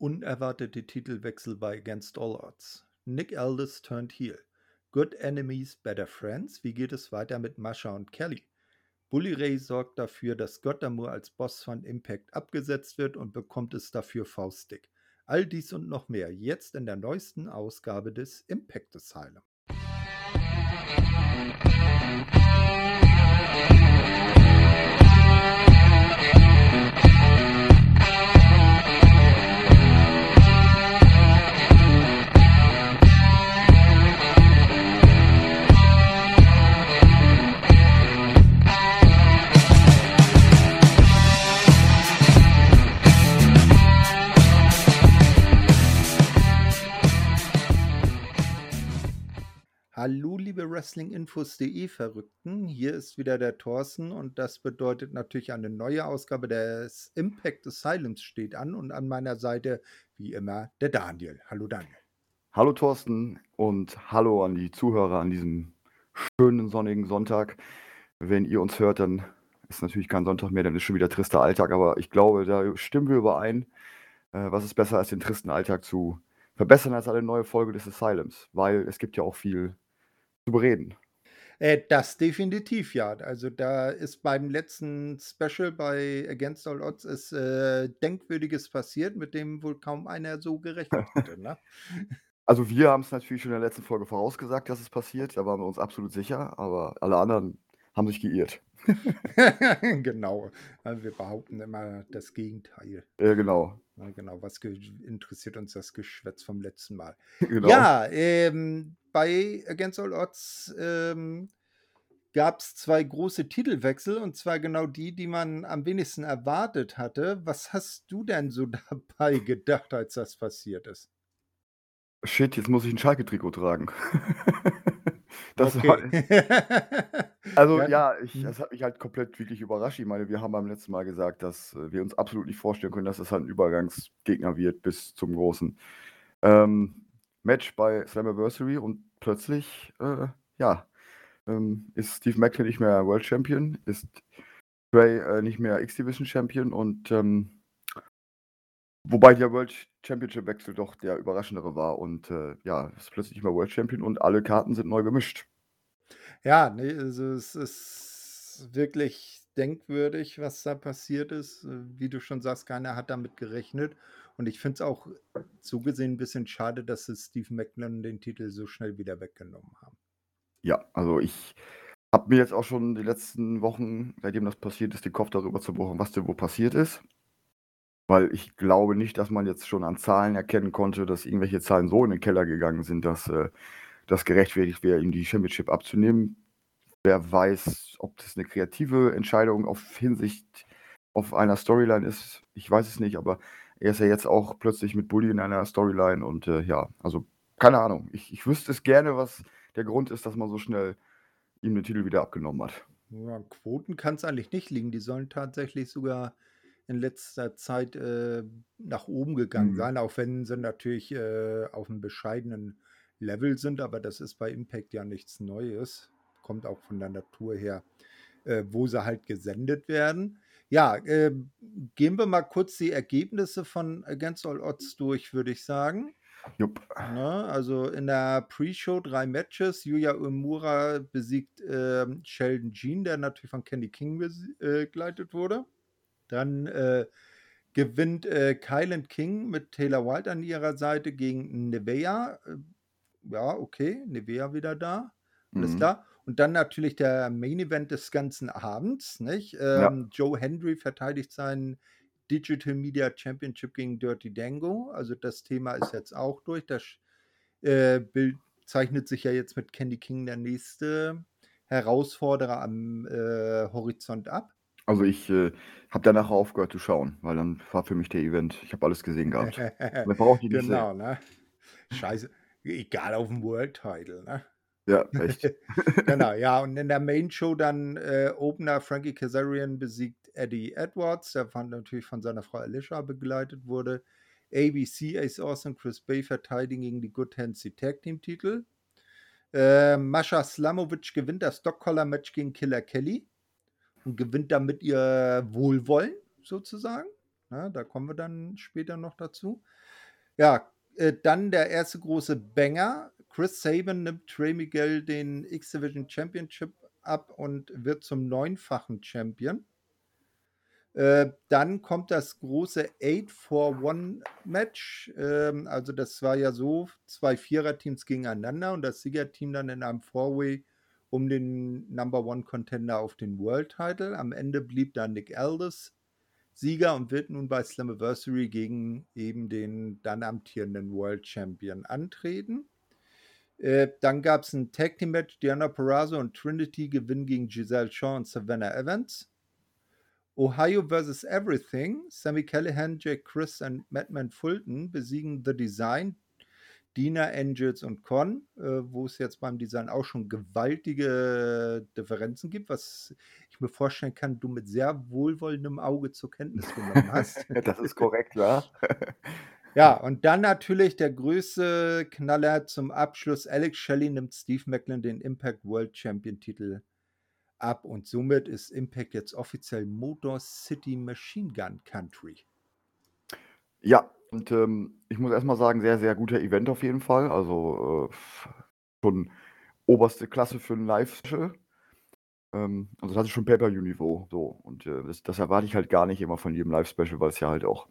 Unerwartete Titelwechsel bei Against All Odds. Nick Aldis turned heel. Good Enemies, Better Friends. Wie geht es weiter mit Masha und Kelly? Bully Ray sorgt dafür, dass Gottamur als Boss von Impact abgesetzt wird und bekommt es dafür faustig. All dies und noch mehr jetzt in der neuesten Ausgabe des Impact Asylum. Hallo, liebe Wrestlinginfos.de Verrückten. Hier ist wieder der Thorsten und das bedeutet natürlich eine neue Ausgabe des Impact Asylums steht an und an meiner Seite wie immer der Daniel. Hallo Daniel. Hallo Thorsten und hallo an die Zuhörer an diesem schönen sonnigen Sonntag. Wenn ihr uns hört, dann ist natürlich kein Sonntag mehr, dann ist schon wieder trister Alltag, aber ich glaube, da stimmen wir überein. Äh, was ist besser als den tristen Alltag zu verbessern als eine neue Folge des Asylums, weil es gibt ja auch viel zu bereden. Äh, das definitiv, ja. Also da ist beim letzten Special bei Against All Odds ist äh, Denkwürdiges passiert, mit dem wohl kaum einer so gerechnet hätte. Ne? Also wir haben es natürlich schon in der letzten Folge vorausgesagt, dass es passiert. Da waren wir uns absolut sicher, aber alle anderen haben sich geirrt. genau. Also wir behaupten immer das Gegenteil. Ja, genau. Ja, genau. Was interessiert uns das Geschwätz vom letzten Mal? Genau. Ja, ähm, bei Against All Odds ähm, gab es zwei große Titelwechsel und zwar genau die, die man am wenigsten erwartet hatte. Was hast du denn so dabei gedacht, als das passiert ist? Shit, jetzt muss ich ein Schalke-Trikot tragen. Das Okay. war, also Ja. ja, ich, Hm. das hat mich halt komplett wirklich überrascht. Ich meine, wir haben beim letzten Mal gesagt, dass äh, wir uns absolut nicht vorstellen können, dass das halt ein Übergangsgegner wird bis zum großen ähm, Match bei Slammiversary und plötzlich, äh, ja, ähm, ist Steve Macklin nicht mehr World Champion, ist Trey äh, nicht mehr X-Division Champion und ähm, wobei der World Championship Wechsel doch der überraschendere war und äh, ja, ist plötzlich nicht mehr World Champion und alle Karten sind neu gemischt. Ja, ne, also es ist wirklich denkwürdig, was da passiert ist. Äh, Wie du schon sagst, keiner hat damit gerechnet. Und ich finde es auch so gesehen ein bisschen schade, dass sie Steve Macklin den Titel so schnell wieder weggenommen haben. Ja, also ich habe mir jetzt auch schon die letzten Wochen, seitdem das passiert ist, den Kopf darüber zerbrochen, was denn wo passiert ist. Weil ich glaube nicht, dass man jetzt schon an Zahlen erkennen konnte, dass irgendwelche Zahlen so in den Keller gegangen sind, dass äh, das gerechtfertigt wäre, ihm die Championship abzunehmen. Wer weiß, ob das eine kreative Entscheidung auf Hinsicht auf einer Storyline ist. Ich weiß es nicht, aber er ist ja jetzt auch plötzlich mit Bully in einer Storyline und äh, ja, also keine Ahnung. Ich, ich wüsste es gerne, was der Grund ist, dass man so schnell ihm den Titel wieder abgenommen hat. Ja, Quoten kann es eigentlich nicht liegen. Die sollen tatsächlich sogar in letzter Zeit äh, nach oben gegangen Mhm. sein, auch wenn sie natürlich äh, auf einem bescheidenen Level sind. Aber das ist bei Impact ja nichts Neues. Kommt auch von der Natur her, äh, wo sie halt gesendet werden. Ja, äh, gehen wir mal kurz die Ergebnisse von Against All Odds durch, würde ich sagen. Jupp. Ne? Also in der Pre-Show drei Matches. Yuya Uemura besiegt ähm, Sheldon Jean, der natürlich von Kenny King besi- äh, begleitet wurde. Dann äh, gewinnt äh, Kylan King mit Taylor White an ihrer Seite gegen Nevea. Äh, ja, okay, Nevea wieder da. Alles Mhm. klar. Und dann natürlich der Main Event des ganzen Abends. Nicht? Ja. Ähm, Joe Hendry verteidigt seinen Digital Media Championship gegen Dirty Dango. Also das Thema ist jetzt auch durch. Das äh, Bild zeichnet sich ja jetzt mit Candy King der nächste Herausforderer am äh, Horizont ab. Also ich äh, habe danach aufgehört zu schauen, weil dann war für mich der Event. Ich habe alles gesehen gehabt. Mehr brauchte ich nicht sehen. genau, ne? Scheiße. Egal auf dem World Title, ne? Ja, echt. genau, ja, und in der Main Show dann äh, Opener Frankie Kazarian besiegt Eddie Edwards, der von, natürlich von seiner Frau Alicia begleitet wurde. ABC, Ace Austin, Chris Bay verteidigen gegen die Good Hands die Tag Team Titel. Äh, Mascha Slamovic gewinnt das Dog-Collar-Match gegen Killer Kelly und gewinnt damit ihr Wohlwollen sozusagen. Na, da kommen wir dann später noch dazu. Ja, äh, dann der erste große Banger. Chris Sabin nimmt Trey Miguel den X-Division Championship ab und wird zum neunfachen Champion. Äh, dann kommt das große 8-for-1-Match. Ähm, also das war ja so, zwei Viererteams gegeneinander und das Siegerteam dann in einem Four-Way um den Number One Contender auf den World Title. Am Ende blieb dann Nick Aldis Sieger und wird nun bei Slammiversary gegen eben den dann amtierenden World Champion antreten. Äh, dann gab es ein Tag Team Match. Diana Perazzo und Trinity gewinnen gegen Giselle Shaw und Savannah Evans. Ohio vs. Everything. Sammy Callahan, Jake Chris und Madman Fulton besiegen The Design, Dina, Angels und Con, äh, wo es jetzt beim Design auch schon gewaltige Differenzen gibt, was ich mir vorstellen kann, du mit sehr wohlwollendem Auge zur Kenntnis genommen hast. das ist korrekt, ja. ja, und dann natürlich der größte Knaller zum Abschluss. Alex Shelley nimmt Steve Macklin den Impact World Champion Titel ab und somit ist Impact jetzt offiziell Motor City Machine Gun Country. Ja, und ähm, ich muss erstmal sagen, sehr, sehr guter Event auf jeden Fall. Also äh, schon oberste Klasse für ein Live-Special. Ähm, also das ist schon Pay-Per-View-Niveau. So. Und äh, das, das, erwarte ich halt gar nicht immer von jedem Live-Special, weil es ja halt auch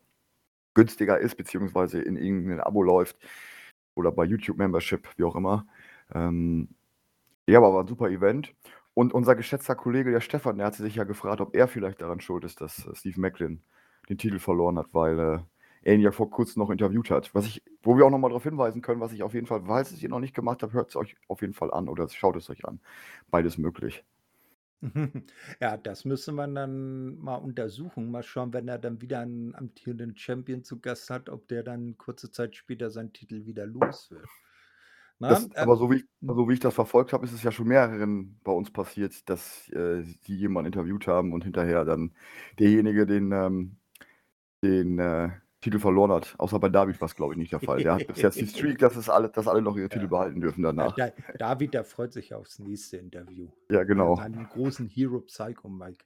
günstiger ist, beziehungsweise in irgendeinem Abo läuft oder bei YouTube-Membership, wie auch immer. Ähm, ja, aber war ein super Event. Und unser geschätzter Kollege, der Stefan, der hat sich ja gefragt, ob er vielleicht daran schuld ist, dass äh, Steve Macklin den Titel verloren hat, weil äh, ihn ja vor kurzem noch interviewt hat. Was ich, wo wir auch nochmal darauf hinweisen können, was ich auf jeden Fall, falls es ihr noch nicht gemacht habt, hört es euch auf jeden Fall an oder schaut es euch an. Beides möglich. Ja, das müsste man dann mal untersuchen. Mal schauen, wenn er dann wieder einen amtierenden Champion zu Gast hat, ob der dann kurze Zeit später seinen Titel wieder los wird. Das, äh, aber so wie, so wie ich das verfolgt habe, ist es ja schon mehreren bei uns passiert, dass äh, die jemanden interviewt haben und hinterher dann derjenige den, ähm, den äh, Titel verloren hat. Außer bei David war es, glaube ich, nicht der Fall. Der hat bis jetzt die Streak, dass, es alle, dass alle noch ihre ja. Titel behalten dürfen danach. Ja, David, der freut sich aufs nächste Interview. Ja, genau. Einen großen Hero Psycho Mike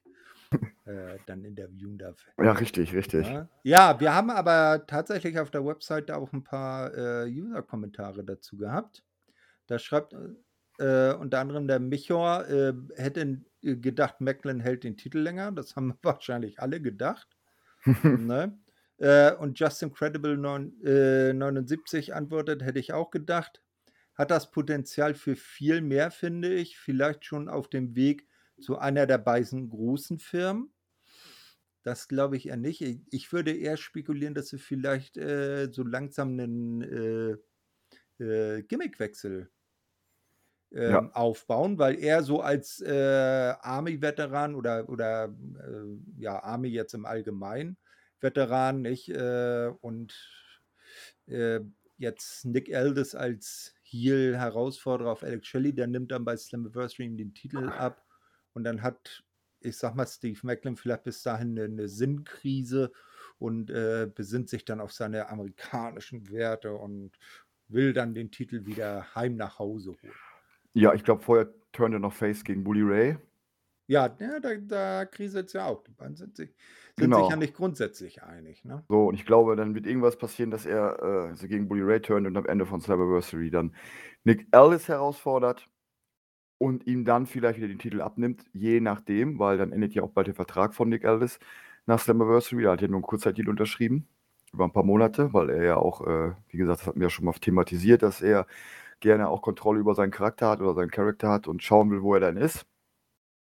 äh, dann interviewen darf. Ja, richtig, richtig. Ja. ja. wir haben aber tatsächlich auf der Webseite auch ein paar äh, User-Kommentare dazu gehabt. Da schreibt äh, unter anderem der Michor, äh, hätte gedacht, Macklin hält den Titel länger. Das haben wahrscheinlich alle gedacht. ne? Äh, und Justin Credible 9, äh, 79 antwortet, hätte ich auch gedacht. Hat das Potenzial für viel mehr, finde ich. Vielleicht schon auf dem Weg zu einer der beiden großen Firmen. Das glaube ich eher nicht. Ich würde eher spekulieren, dass sie vielleicht äh, so langsam einen äh, äh, Gimmickwechsel ja. aufbauen, weil er so als äh, Army-Veteran oder, oder äh, ja, Army jetzt im Allgemeinen Veteran, nicht? Äh, und äh, jetzt Nick Aldis als Heel-Herausforderer auf Alex Shelley, der nimmt dann bei Slammiversary den Titel ab und dann hat, ich sag mal, Steve Macklin vielleicht bis dahin eine, eine Sinnkrise und äh, besinnt sich dann auf seine amerikanischen Werte und will dann den Titel wieder heim nach Hause holen. Ja, ich glaube, vorher turnt er noch Face gegen Bully Ray. Ja, ja da, da kriselt es ja auch. Die beiden sind sich, sind genau. sich ja nicht grundsätzlich einig. Ne? So, und ich glaube, dann wird irgendwas passieren, dass er äh, also gegen Bully Ray turnt und am Ende von Slammiversary dann Nick Ellis herausfordert und ihm dann vielleicht wieder den Titel abnimmt, je nachdem, weil dann endet ja auch bald der Vertrag von Nick Ellis nach Slammiversary. Er hat ja nur einen Kurzzeitdeal unterschrieben, über ein paar Monate, weil er ja auch, äh, wie gesagt, das hatten wir ja schon mal thematisiert, dass er gerne auch Kontrolle über seinen Charakter hat oder seinen Charakter hat und schauen will, wo er dann ist.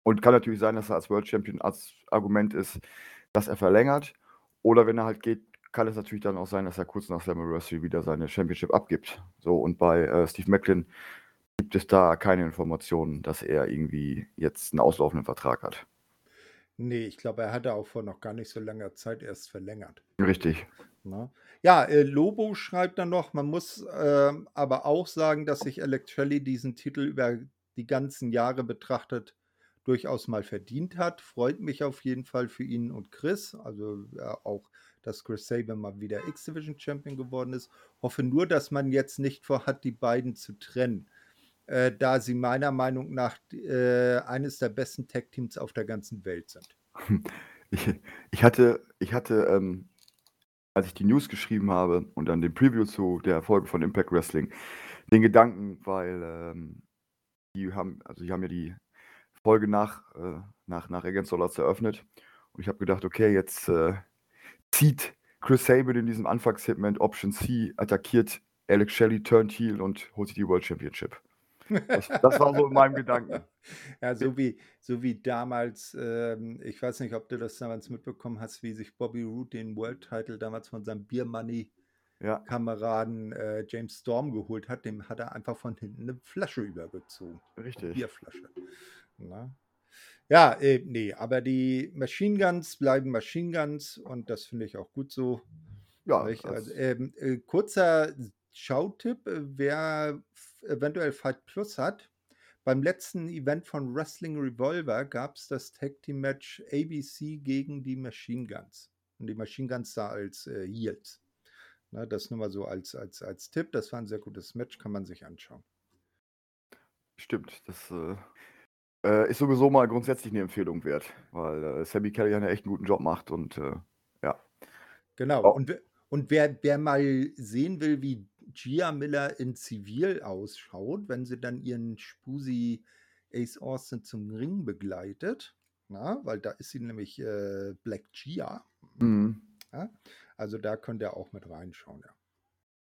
Und kann natürlich sein, dass er als World Champion als Argument ist, dass er verlängert. Oder wenn er halt geht, kann es natürlich dann auch sein, dass er kurz nach Slammiversary wieder seine Championship abgibt. So, und bei äh, Steve Macklin gibt es da keine Informationen, dass er irgendwie jetzt einen auslaufenden Vertrag hat. Nee, ich glaube, er hatte auch vor noch gar nicht so langer Zeit erst verlängert. Richtig. Na? Ne? Ja, äh, Lobo schreibt dann noch, man muss äh, aber auch sagen, dass sich Electrelli diesen Titel über die ganzen Jahre betrachtet durchaus mal verdient hat. Freut mich auf jeden Fall für ihn und Chris. Also ja, auch, dass Chris Saban mal wieder X-Division Champion geworden ist. Hoffe nur, dass man jetzt nicht vorhat, die beiden zu trennen. Äh, da sie meiner Meinung nach äh, eines der besten Tech-Teams auf der ganzen Welt sind. Ich, ich hatte, ich hatte ähm, als ich die News geschrieben habe und dann den Preview zu der Folge von Impact Wrestling, den Gedanken, weil ähm, die haben, also die haben ja die Folge nach, äh, nach, nach Against All Odds eröffnet. Und ich habe gedacht, okay, jetzt äh, zieht Chris Sabin in diesem Anfangssegment Option C, attackiert Alex Shelley, turned heel und holt sich die World Championship. Das, das war so in meinem Gedanken. Ja, so wie, so wie damals, ähm, ich weiß nicht, ob du das damals mitbekommen hast, wie sich Bobby Roode den World Title damals von seinem Beer Money Ja, Kameraden äh, James Storm geholt hat, dem hat er einfach von hinten eine Flasche übergezogen. Eine richtig. Bierflasche. Na? Ja, äh, nee, aber die Machine Guns bleiben Machine Guns und das finde ich auch gut so. Ja? Also, ähm, äh, kurzer Schautipp, äh, wer eventuell Fight Plus hat. Beim letzten Event von Wrestling Revolver gab es das Tag Team Match ABC gegen die Machine Guns. Und die Machine Guns da als äh, Heels. Na, das nur mal so als, als, als Tipp. Das war ein sehr gutes Match, kann man sich anschauen. stimmt. Das äh, äh, ist sowieso mal grundsätzlich eine Empfehlung wert, weil äh, Sammy Kelly einen echt einen guten Job macht und äh, ja. Genau. Oh, Und, wer- und wer, wer mal sehen will, wie Gia Miller in Zivil ausschaut, wenn sie dann ihren Spusi Ace Austin zum Ring begleitet, na, weil da ist sie nämlich äh, Black Gia. mhm. Ja? Also da könnt ihr auch mit reinschauen. Ja.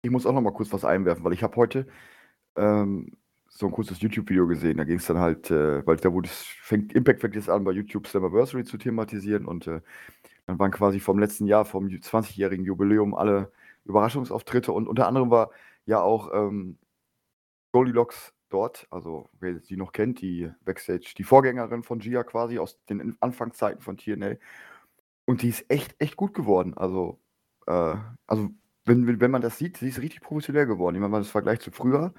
Ich muss auch noch mal kurz was einwerfen, weil ich habe heute ähm, so ein kurzes YouTube-Video gesehen. Da ging es dann halt, äh, weil da wurde es, fängt, Impact fängt jetzt an, bei YouTube Slammiversary zu thematisieren und äh, dann waren quasi vom letzten Jahr, vom 20-jährigen Jubiläum, alle Überraschungsauftritte und unter anderem war ja auch ähm, Goldilocks dort, also wer sie noch kennt, die Backstage, die Vorgängerin von Gia quasi aus den Anfangszeiten von TNA. Und die ist echt, echt gut geworden. Also, äh, also wenn, wenn man das sieht, sie ist richtig professionell geworden. Wenn man das vergleicht zu früher,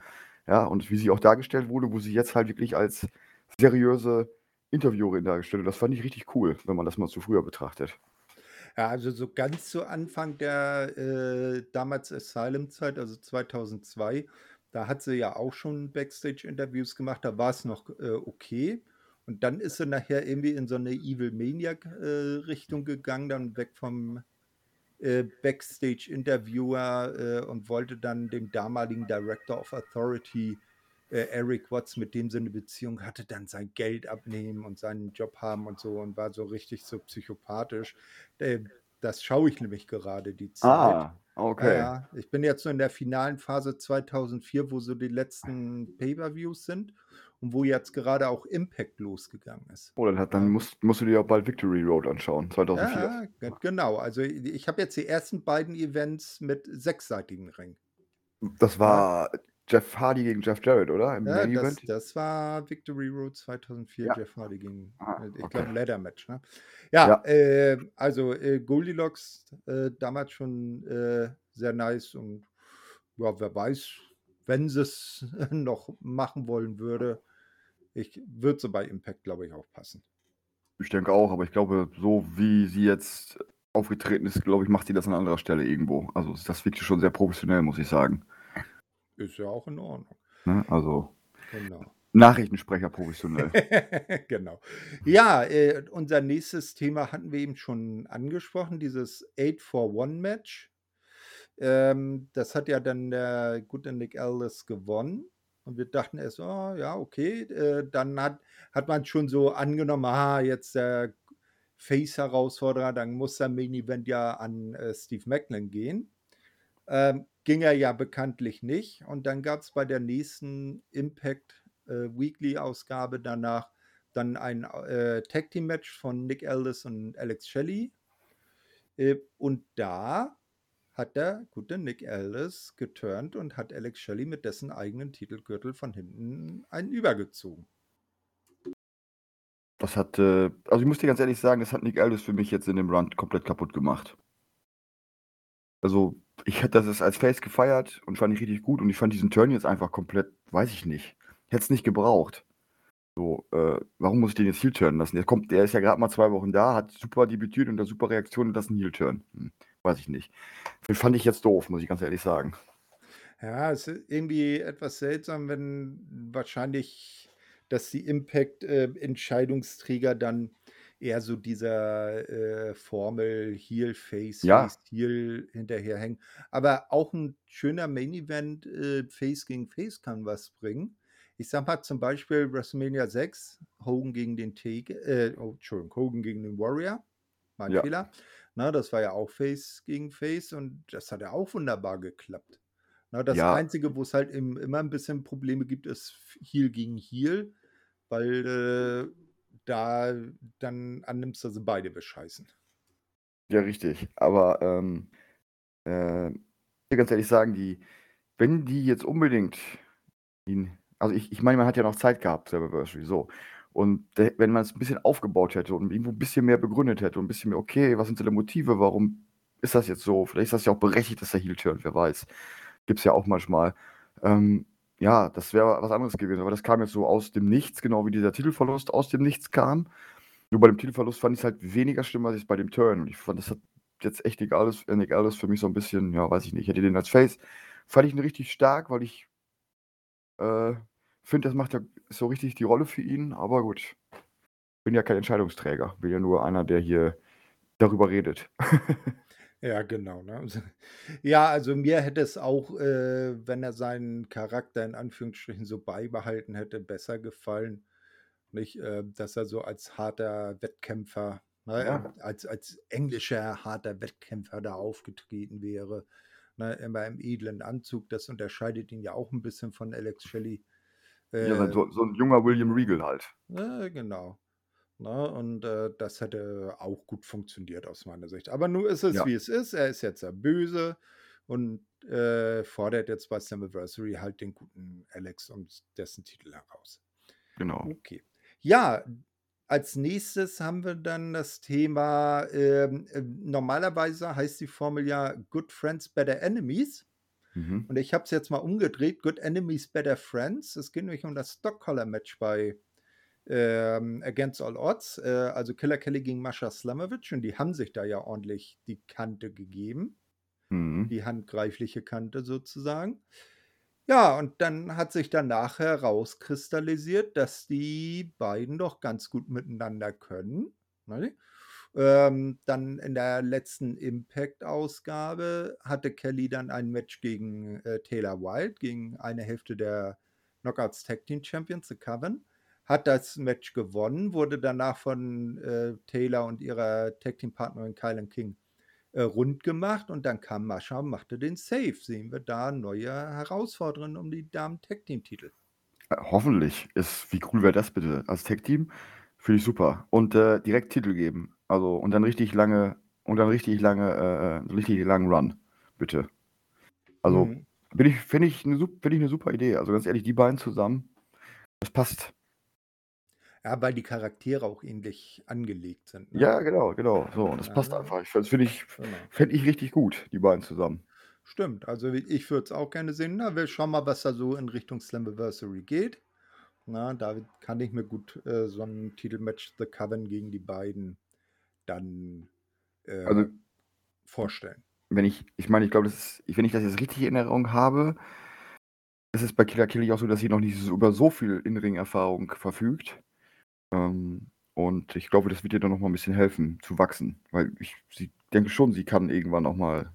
ja, und wie sie auch dargestellt wurde, wo sie jetzt halt wirklich als seriöse Interviewerin dargestellt wird. Das fand ich richtig cool, wenn man das mal zu früher betrachtet. Ja, also so ganz zu Anfang der äh, damals Asylum-Zeit, also 2002, da hat sie ja auch schon Backstage-Interviews gemacht, da war es noch äh, okay. Und dann ist sie nachher irgendwie in so eine Evil Maniac-Richtung gegangen, dann weg vom äh, Backstage-Interviewer äh, und wollte dann dem damaligen Director of Authority, äh, Eric Watts, mit dem sie eine Beziehung hatte, dann sein Geld abnehmen und seinen Job haben und so und war so richtig so psychopathisch. Äh, das schaue ich nämlich gerade die Zeit. Ah, okay. ja. Ich bin jetzt so in der finalen Phase 2004, wo so die letzten Pay-Per-Views sind und wo jetzt gerade auch Impact losgegangen ist. Oh, dann, hat, dann Ja. musst, musst du dir auch bald Victory Road anschauen, 2004. Ja, ge- genau. Also ich habe jetzt die ersten beiden Events mit sechsseitigen Ring. Das war Jeff Hardy gegen Jeff Jarrett, oder? Im ja das, das war Victory Road 2004, Ja. Jeff Hardy gegen, Ah, äh, ich okay. glaube, Ladder Match. Ne? Ja, Ja, äh, also äh, Goldilocks äh, damals schon äh, sehr nice und ja, wer weiß, wenn sie es noch machen wollen würde, ich würde sie bei Impact, glaube ich, auch passen. ich denke auch, aber ich glaube, so wie sie jetzt aufgetreten ist, glaube ich, macht sie das an anderer Stelle irgendwo. Also das wirkt schon sehr professionell, muss ich sagen. Ist ja auch in Ordnung. Ne? Also Genau. Nachrichtensprecher professionell. genau. Ja, äh, unser nächstes Thema hatten wir eben schon angesprochen, dieses 8-for-1-Match. Ähm, das hat ja dann der gute Nick Aldis gewonnen. Und wir dachten erst, oh, ja, okay. Äh, dann hat, hat man schon so angenommen, ah, jetzt der Face-Herausforderer, dann muss der Main-Event ja an äh, Steve Macklin gehen. Ähm, ging er ja bekanntlich nicht. Und dann gab es bei der nächsten Impact äh, Weekly-Ausgabe danach dann ein äh, Tag Team Match von Nick Aldis und Alex Shelley. Äh, und da hat der gute Nick Aldis geturnt und hat Alex Shelley mit dessen eigenen Titelgürtel von hinten einen übergezogen. Das hat, äh, also ich muss dir ganz ehrlich sagen, das hat Nick Aldis für mich jetzt in dem Run komplett kaputt gemacht. Also, ich hätte das als Face gefeiert und fand ich richtig gut und ich fand diesen Turn jetzt einfach komplett, weiß ich nicht. Hätte es nicht gebraucht. So, äh, warum muss ich den jetzt Heel turnen lassen? Der kommt, der ist ja gerade mal zwei Wochen da, hat super debütiert und eine super Reaktion und das ist ein Heel turn. Hm, weiß ich nicht. Den fand ich jetzt doof, muss ich ganz ehrlich sagen. Ja, es ist irgendwie etwas seltsam, wenn wahrscheinlich, dass die Impact-Entscheidungsträger dann eher so dieser äh, Formel Heel, Face, Ja. Face, Heel hinterherhängen. Aber auch ein schöner Main Event äh, Face gegen Face kann was bringen. Ich sag mal zum Beispiel WrestleMania 6, Hogan gegen den Taker, äh, oh, Entschuldigung, Hogan gegen den Warrior. Mein Ja. Fehler. Na, das war ja auch Face gegen Face und das hat ja auch wunderbar geklappt. Na, das Ja. Einzige, wo es halt im, immer ein bisschen Probleme gibt, ist Heel gegen Heel, weil äh, da dann annimmst, dass sie beide bescheißen. Ja, richtig. Aber ähm, äh, ich will ganz ehrlich sagen, die, wenn die jetzt unbedingt ihn, also ich, ich meine, man hat ja noch Zeit gehabt, Slammiversary, so. Und wenn man es ein bisschen aufgebaut hätte und irgendwo ein bisschen mehr begründet hätte und ein bisschen mehr, okay, was sind seine Motive, warum ist das jetzt so? Vielleicht ist das ja auch berechtigt, dass er Heel turnt, wer weiß. Gibt es ja auch manchmal. Ähm, ja, das wäre was anderes gewesen, aber das kam jetzt so aus dem Nichts, genau wie dieser Titelverlust aus dem Nichts kam. Nur bei dem Titelverlust fand ich es halt weniger schlimm als jetzt bei dem Turn. Und ich fand, das hat jetzt echt Nick Aldis, äh, Nick Aldis für mich so ein bisschen, ja, weiß ich nicht, ich hätte den als Face, fand ich ihn richtig stark, weil ich äh, finde, das macht ja so richtig die Rolle für ihn, aber gut. Bin ja kein Entscheidungsträger, bin ja nur einer, der hier darüber redet. Ja, genau. Ne? Ja, also mir hätte es auch, äh, wenn er seinen Charakter in Anführungsstrichen so beibehalten hätte, besser gefallen. Nicht, äh, dass er so als harter Wettkämpfer, ne, Ja. als, als englischer harter Wettkämpfer da aufgetreten wäre. Ne, immer im edlen Anzug, das unterscheidet ihn ja auch ein bisschen von Alex Shelley. Ja, Äh, so, so ein junger William Regal halt. äh, genau. Ne, und äh, das hätte auch gut funktioniert aus meiner Sicht. Aber nun ist es, Ja. wie es ist. Er ist jetzt der Böse und äh, fordert jetzt bei Slammiversary halt den guten Alex und dessen Titel heraus. Genau. Okay. Ja, als nächstes haben wir dann das Thema, ähm, äh, normalerweise heißt die Formel ja Good Friends, Better Enemies. Mhm. Und ich habe es jetzt mal umgedreht, Good Enemies, Better Friends. Es geht nämlich um das Stock-Collar-Match bei ähm, Against All Odds. Äh, also Killer Kelly gegen Mascha Slamovic. Und die haben sich da ja ordentlich die Kante gegeben. Mhm. Die handgreifliche Kante sozusagen. Ja, und dann hat sich danach herauskristallisiert, dass die beiden doch ganz gut miteinander können. Ne? Ähm, dann in der letzten Impact-Ausgabe hatte Kelly dann ein Match gegen äh, Taylor Wilde, gegen eine Hälfte der Knockouts Tag Team Champions, The Coven. Hat das Match gewonnen, wurde danach von äh, Taylor und ihrer Tag Team Partnerin Kylan King äh, rund gemacht und dann kam Mascha und machte den Save. Sehen wir da neue Herausforderungen um die Damen-Tag-Team-Titel. Äh, Hoffentlich. Ist, wie cool wäre das bitte? Als Tech-Team? Finde ich super. Und äh, direkt Titel geben. Also, und dann richtig lange, und dann richtig lange, äh, richtig langen Run. Bitte. Also, Mhm. bin ich, finde ich, eine, finde ich eine super Idee. Also ganz ehrlich, die beiden zusammen, das passt. Ja, weil die Charaktere auch ähnlich angelegt sind. Ne? Ja, genau, genau. So, und das Ja. passt einfach. Ich, das finde ich, Genau. fände ich richtig gut, die beiden zusammen. Stimmt, also ich würde es auch gerne sehen. Na, wir schauen mal, was da so in Richtung Slammiversary geht. Na, da kann ich mir gut äh, so ein Titelmatch The Coven gegen die beiden dann äh, Also, vorstellen. wenn ich, ich meine, ich glaube, das ist, wenn ich das jetzt richtig in Erinnerung habe, ist es bei Killer Kelly auch so, dass sie noch nicht so, über so viel In-Ring-Erfahrung verfügt. Ähm, und ich glaube, das wird ihr dann noch mal ein bisschen helfen, zu wachsen. Weil ich sie denke schon, sie kann irgendwann auch mal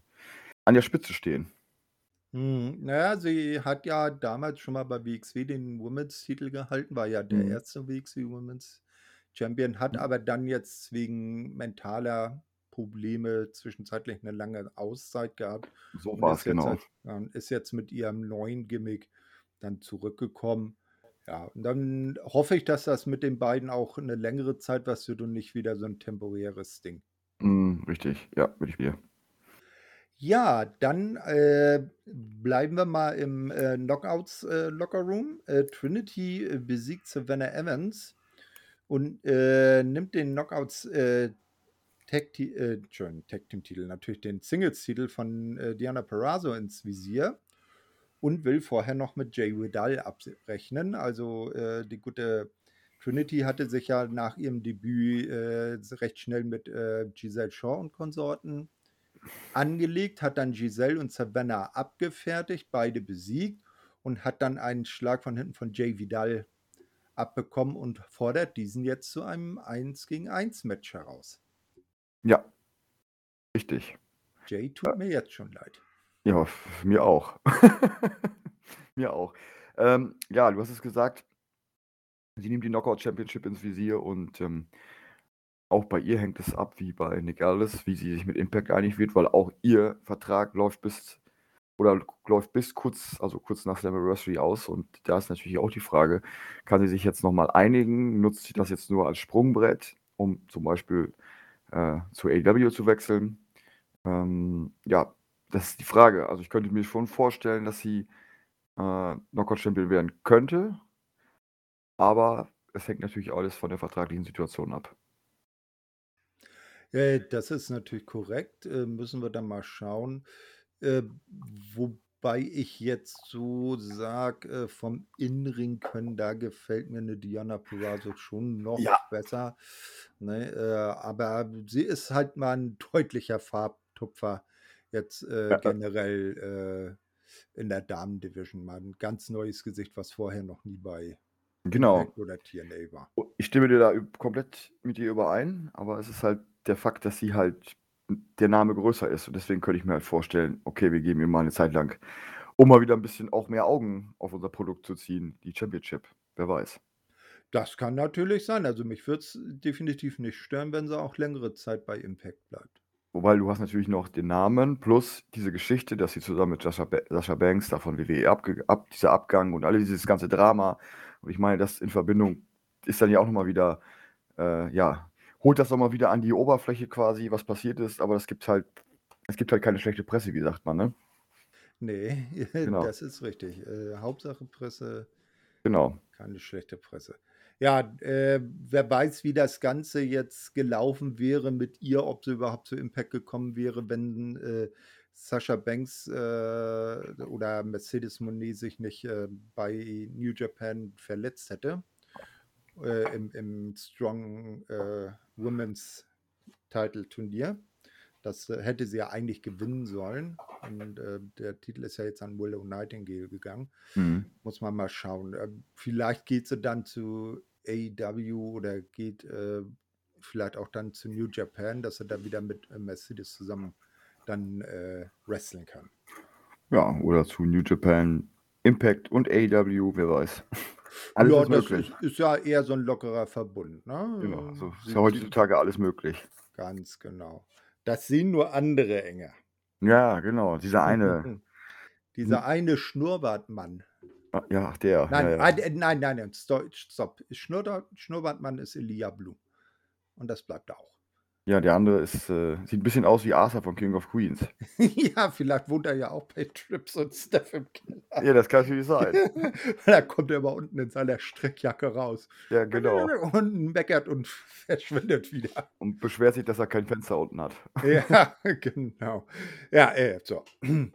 an der Spitze stehen. Hm, naja, sie hat ja damals schon mal bei WXW den Women's-Titel gehalten, war ja der Mhm. erste WXW Women's Champion, hat Mhm. aber dann jetzt wegen mentaler Probleme zwischenzeitlich eine lange Auszeit gehabt So war es, jetzt, genau. und ist jetzt mit ihrem neuen Gimmick dann zurückgekommen. Ja, und dann hoffe ich, dass das mit den beiden auch eine längere Zeit was wird und nicht wieder so ein temporäres Ding. Mhm, richtig, ja, bin ich wieder. Ja, dann äh, bleiben wir mal im äh, Knockouts äh, Locker Room. Äh, Trinity äh, besiegt Savannah Evans und äh, nimmt den Knockouts äh, Tag, äh, Tag Team Titel, natürlich den Singles-Titel von äh, Diana Perazzo ins Visier und will vorher noch mit Jay Vidal abrechnen. Also äh, die gute Trinity hatte sich ja nach ihrem Debüt äh, recht schnell mit äh, Giselle Shaw und Konsorten angelegt, hat dann Giselle und Savannah abgefertigt, beide besiegt und hat dann einen Schlag von hinten von Jay Vidal abbekommen und fordert diesen jetzt zu einem 1 gegen 1 Match heraus. Ja, richtig. Jay tut mir jetzt schon leid. Ja, mir auch. mir auch. Ähm, ja, du hast es gesagt, sie nimmt die Knockout Championship ins Visier und ähm, auch bei ihr hängt es ab, wie bei Nick Aldis, wie sie sich mit Impact einig wird, weil auch ihr Vertrag läuft bis oder läuft bis kurz, also kurz nach Slammiversary aus und da ist natürlich auch die Frage, kann sie sich jetzt nochmal einigen? Nutzt sie das jetzt nur als Sprungbrett, um zum Beispiel äh, zu AEW zu wechseln? Ähm, ja, das ist die Frage. Also ich könnte mir schon vorstellen, dass sie äh, Knockout-Champion werden könnte, aber es hängt natürlich alles von der vertraglichen Situation ab. Äh, das ist natürlich korrekt. Äh, müssen wir dann mal schauen. Äh, wobei ich jetzt so sage, äh, vom Innenring können, da gefällt mir eine Diana Purrazzo schon noch Ja. besser. Ne? Äh, aber sie ist halt mal ein deutlicher Farbtupfer jetzt äh, Ja, generell äh, in der Damen-Division. Mal ein ganz neues Gesicht, was vorher noch nie bei genau. Oder TNA war. Ich stimme dir da komplett mit dir überein, aber es ist halt der Fakt, dass sie halt der Name größer ist und deswegen könnte ich mir halt vorstellen, okay, wir geben ihr mal eine Zeit lang, um mal wieder ein bisschen auch mehr Augen auf unser Produkt zu ziehen, die Championship. Wer weiß. Das kann natürlich sein. Also mich würde es definitiv nicht stören, wenn sie auch längere Zeit bei Impact bleibt. Wobei du hast natürlich noch den Namen plus diese Geschichte, dass sie zusammen mit Sascha, Ba- Sascha Banks da von WWE abge ab, dieser Abgang und all dieses ganze Drama. Und ich meine, das in Verbindung ist dann ja auch nochmal wieder, äh, ja, holt das nochmal wieder an die Oberfläche quasi, was passiert ist, aber es gibt halt, es gibt halt keine schlechte Presse, wie sagt man, ne? Nee, Genau. das ist richtig. Äh, Hauptsache Presse, Genau. keine schlechte Presse. Ja, äh, wer weiß, wie das Ganze jetzt gelaufen wäre mit ihr, ob sie überhaupt zu Impact gekommen wäre, wenn äh, Sascha Banks äh, oder Mercedes Monet sich nicht äh, bei New Japan verletzt hätte. Äh, im, Im Strong Women's Title Turnier. Das äh, hätte sie ja eigentlich gewinnen sollen. Und äh, der Titel ist ja jetzt an Willow Nightingale gegangen. Mhm. Muss man mal schauen. Äh, vielleicht geht sie dann zu AEW oder geht äh, vielleicht auch dann zu New Japan, dass sie da wieder mit äh, Mercedes zusammen dann äh, wresteln kann. Ja, oder zu New Japan, Impact und AEW, wer weiß. Alles ja, ist das möglich. ist, ist ja eher so ein lockerer Verbund. Ne? Genau, so ist ja heutzutage alles möglich. Ganz genau. Das sehen nur andere enger. Ja, genau, dieser eine, Dieser eine Schnurrbartmann. ah, ja, der, Nein, ja, ja. ah, nein, nein, nein, sto- stopp. Schnurrbart, Schnurrbartmann ist Elia Blue. Und das bleibt auch. Ja, der andere ist, äh, sieht ein bisschen aus wie Arthur von King of Queens. ja, vielleicht wohnt er ja auch bei Trips und Steph im Keller. Ja, das kann natürlich sein. da kommt er immer unten in seiner Strickjacke raus. Ja, genau. Und meckert und verschwindet wieder. Und beschwert sich, dass er kein Fenster unten hat. Ja, genau. Ja, äh, so.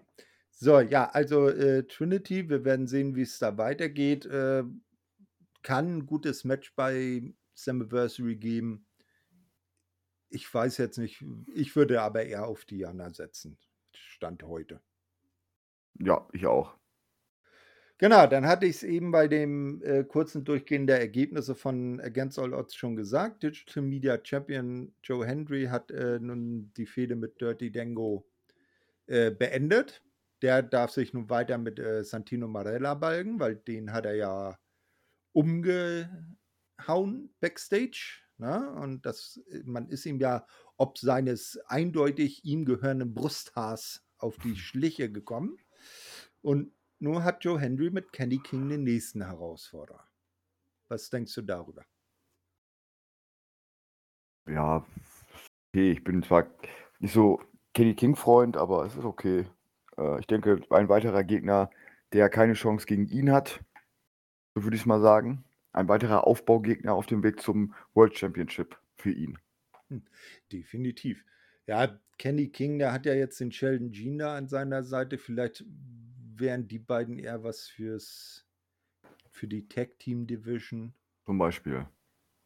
So, ja, also äh, Trinity, wir werden sehen, wie es da weitergeht. Äh, kann ein gutes Match bei Slammiversary geben. Ich weiß jetzt nicht, ich würde aber eher auf Diana setzen. Stand heute. Ja, ich auch. Genau, dann hatte ich es eben bei dem äh, kurzen Durchgehen der Ergebnisse von Against All Odds schon gesagt. Digital Media Champion Joe Hendry hat äh, nun die Fehde mit Dirty Dango äh, beendet. Der darf sich nun weiter mit äh, Santino Marella balgen, weil den hat er ja umgehauen backstage. Ne? Und das, man ist ihm ja ob seines eindeutig ihm gehörenden Brusthaars auf die Schliche gekommen. Und nur hat Joe Hendry mit Kenny King den nächsten Herausforderer. Was denkst du darüber? Ja, okay, ich bin zwar nicht so Kenny King-Freund, aber es ist okay. Äh, ich denke, ein weiterer Gegner, der keine Chance gegen ihn hat, würde ich mal sagen. Ein weiterer Aufbaugegner auf dem Weg zum World Championship für ihn. Definitiv. Ja, Kenny King, der hat ja jetzt den Sheldon Jean da an seiner Seite. Vielleicht wären die beiden eher was fürs für die Tag Team Division. Zum Beispiel.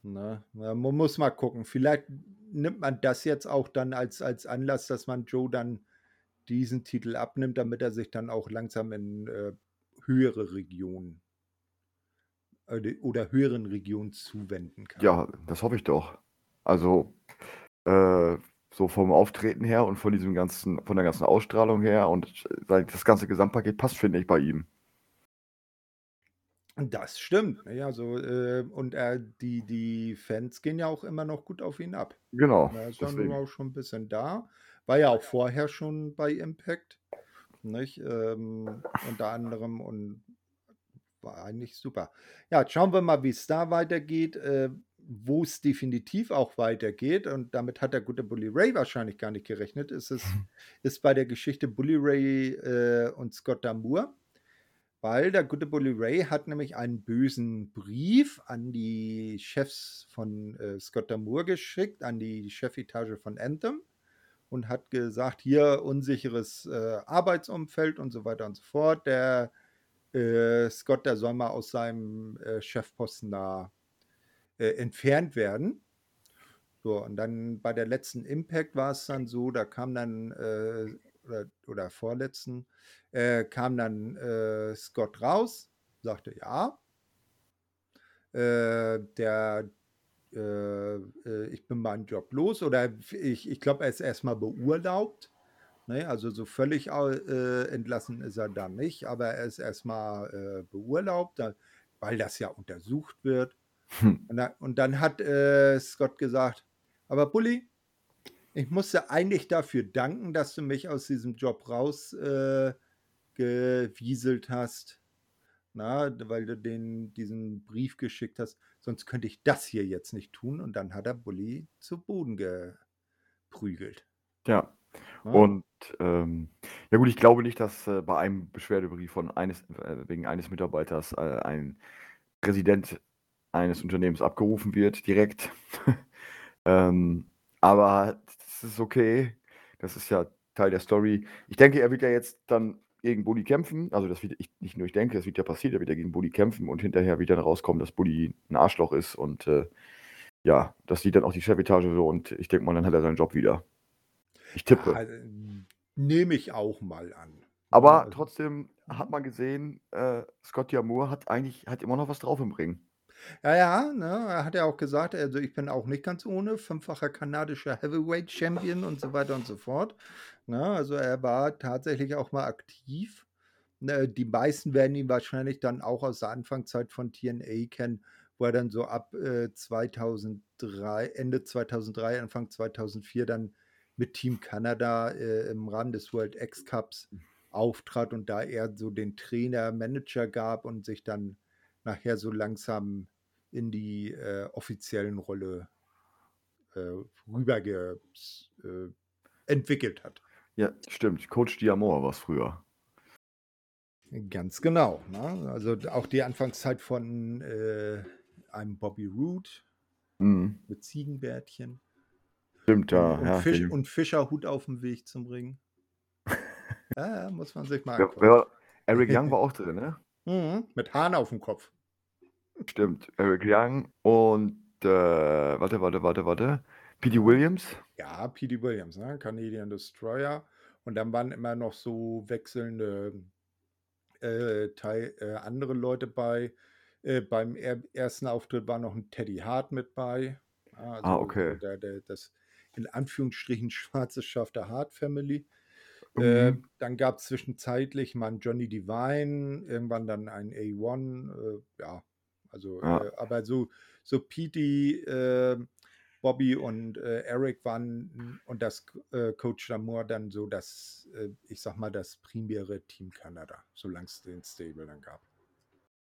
Ne? Ja, man muss mal gucken. Vielleicht nimmt man das jetzt auch dann als, als Anlass, dass man Joe dann diesen Titel abnimmt, damit er sich dann auch langsam in äh, höhere Regionen oder höheren Regionen zuwenden kann. Ja, das hoffe ich doch. Also, äh, so vom Auftreten her und von diesem ganzen, von der ganzen Ausstrahlung her und das ganze Gesamtpaket passt, finde ich, bei ihm. Das stimmt. Ne? Also, äh, und er, die, die Fans gehen ja auch immer noch gut auf ihn ab. Genau. Er ist dann auch schon ein bisschen da. War ja auch vorher schon bei Impact. Nicht? Ähm, unter anderem und war eigentlich super. Ja, schauen wir mal, wie es da weitergeht. Äh, wo es definitiv auch weitergeht, und damit hat der gute Bully Ray wahrscheinlich gar nicht gerechnet, ist es ist bei der Geschichte Bully Ray äh, und Scott Damour. Weil der gute Bully Ray hat nämlich einen bösen Brief an die Chefs von äh, Scott Damour geschickt, an die Chefetage von Anthem und hat gesagt, hier unsicheres äh, Arbeitsumfeld und so weiter und so fort. Der äh, Scott, der soll mal aus seinem äh, Chefposten da äh, entfernt werden. So, und dann bei der letzten Impact war es dann so, da kam dann, äh, oder, oder vorletzten, äh, kam dann Scott raus, sagte ja. Der, ich bin meinen Job los, oder ich, ich glaube, er ist erstmal beurlaubt. Ne? Also so völlig entlassen ist er dann nicht, aber er ist erstmal beurlaubt, weil das ja untersucht wird. Hm. Und, dann, und, dann, hat äh, Scott gesagt, aber Bully, ich muss dir eigentlich dafür danken, dass du mich aus diesem Job rausgewieselt äh, hast. Na, weil du den, diesen Brief geschickt hast. Sonst könnte ich das hier jetzt nicht tun. Und dann hat er Bully zu Boden geprügelt. Ja. Und ähm, ja gut, ich glaube nicht, dass äh, bei einem Beschwerdebrief von eines, äh, wegen eines Mitarbeiters äh, ein Präsident eines Unternehmens abgerufen wird, direkt. ähm, aber das ist okay. Das ist ja Teil der Story. Ich denke, er wird ja jetzt dann gegen Bully kämpfen. Also das wird ich, nicht nur ich denke, das wird ja passiert, er wird ja gegen Bully kämpfen und hinterher wird dann rauskommen, dass Bully ein Arschloch ist und äh, ja, das sieht dann auch die Chefetage so und ich denke mal, dann hat er seinen Job wieder. Ich tippe. Ja, also, nehme ich auch mal an. Aber also, trotzdem hat man gesehen, äh, Scott Moore hat eigentlich hat immer noch was drauf im Ring. Ja, ja, ne, er hat ja auch gesagt, also ich bin auch nicht ganz ohne, fünffacher kanadischer Heavyweight Champion und so weiter und so fort. Ne, also er war tatsächlich auch mal aktiv. Ne, die meisten werden ihn wahrscheinlich dann auch aus der Anfangszeit von TNA kennen, wo er dann so ab äh, 2003, Ende 2003, Anfang 2004 dann mit Team Kanada äh, im Rahmen des World X Cups auftrat und da er so den Trainer, Manager gab und sich dann nachher so langsam in die äh, offiziellen Rolle äh, rüber äh, entwickelt hat. Ja, stimmt. Coach Diamor war es früher. Ganz genau. Ne? Also auch die Anfangszeit von äh, einem Bobby Root mhm. mit Ziegenbärtchen. Stimmt, ja. Und, ja, Fisch, und Fischerhut auf dem Weg zum Ring. ja, muss man sich mal angucken. Ja, Eric Young war auch drin, ne? Mhm, mit Hahn auf dem Kopf. Stimmt, Eric Young und, äh, warte, warte, warte, warte, P.D. Williams? Ja, P.D. Williams, ne? Canadian Destroyer. Und dann waren immer noch so wechselnde äh, Teil, äh, andere Leute bei. Äh, beim er ersten Auftritt war noch ein Teddy Hart mit bei. Ah, also ah, okay. Der, der, das in Anführungsstrichen schwarze Schaf der Hart Family. Äh, mhm. dann gab es zwischenzeitlich mal einen Johnny Divine, irgendwann dann einen A1, äh, ja, also, ja. äh, aber so, so Petey, äh, Bobby und äh, Eric waren und das äh, Coach Damour dann so das, äh, ich sag mal, das primäre Team Kanada, solange es den Stable dann gab.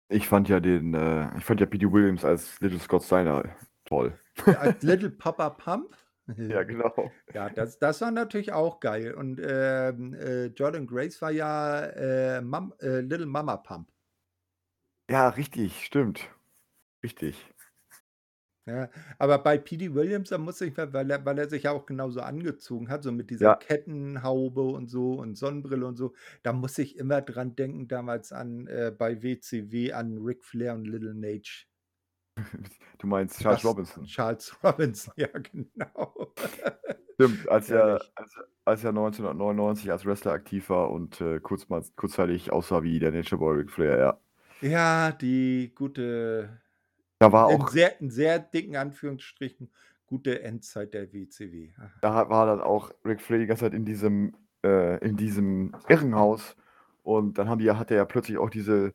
Ich fand ja den, äh, ich fand ja Petey Williams als Little Scott Steiner toll. Ja, als Little Papa Pump? Ja, genau. Ja, das, das war natürlich auch geil. Und ähm, äh, Jordan Grace war ja äh, Mom, äh, Little Mama Pump. Ja, richtig, stimmt. Richtig. Ja, aber bei P.D. Williams, da muss ich, weil er, weil er sich ja auch genauso angezogen hat, so mit dieser Ja. Kettenhaube und so und Sonnenbrille und so, da muss ich immer dran denken, damals an äh, bei WCW an Ric Flair und Little Nate. Du meinst Charles Das Robinson. Charles Robinson, ja, genau. Stimmt, als er, als, als er 1999 als Wrestler aktiv war und äh, kurz mal, kurzzeitig aussah wie der Nature Boy Ric Flair, ja. Ja, die gute Da war in auch sehr in sehr dicken Anführungsstrichen, gute Endzeit der WCW. Da war dann auch Ric Flair die ganze Zeit in diesem äh, in diesem Irrenhaus und dann haben die hat er ja plötzlich auch diese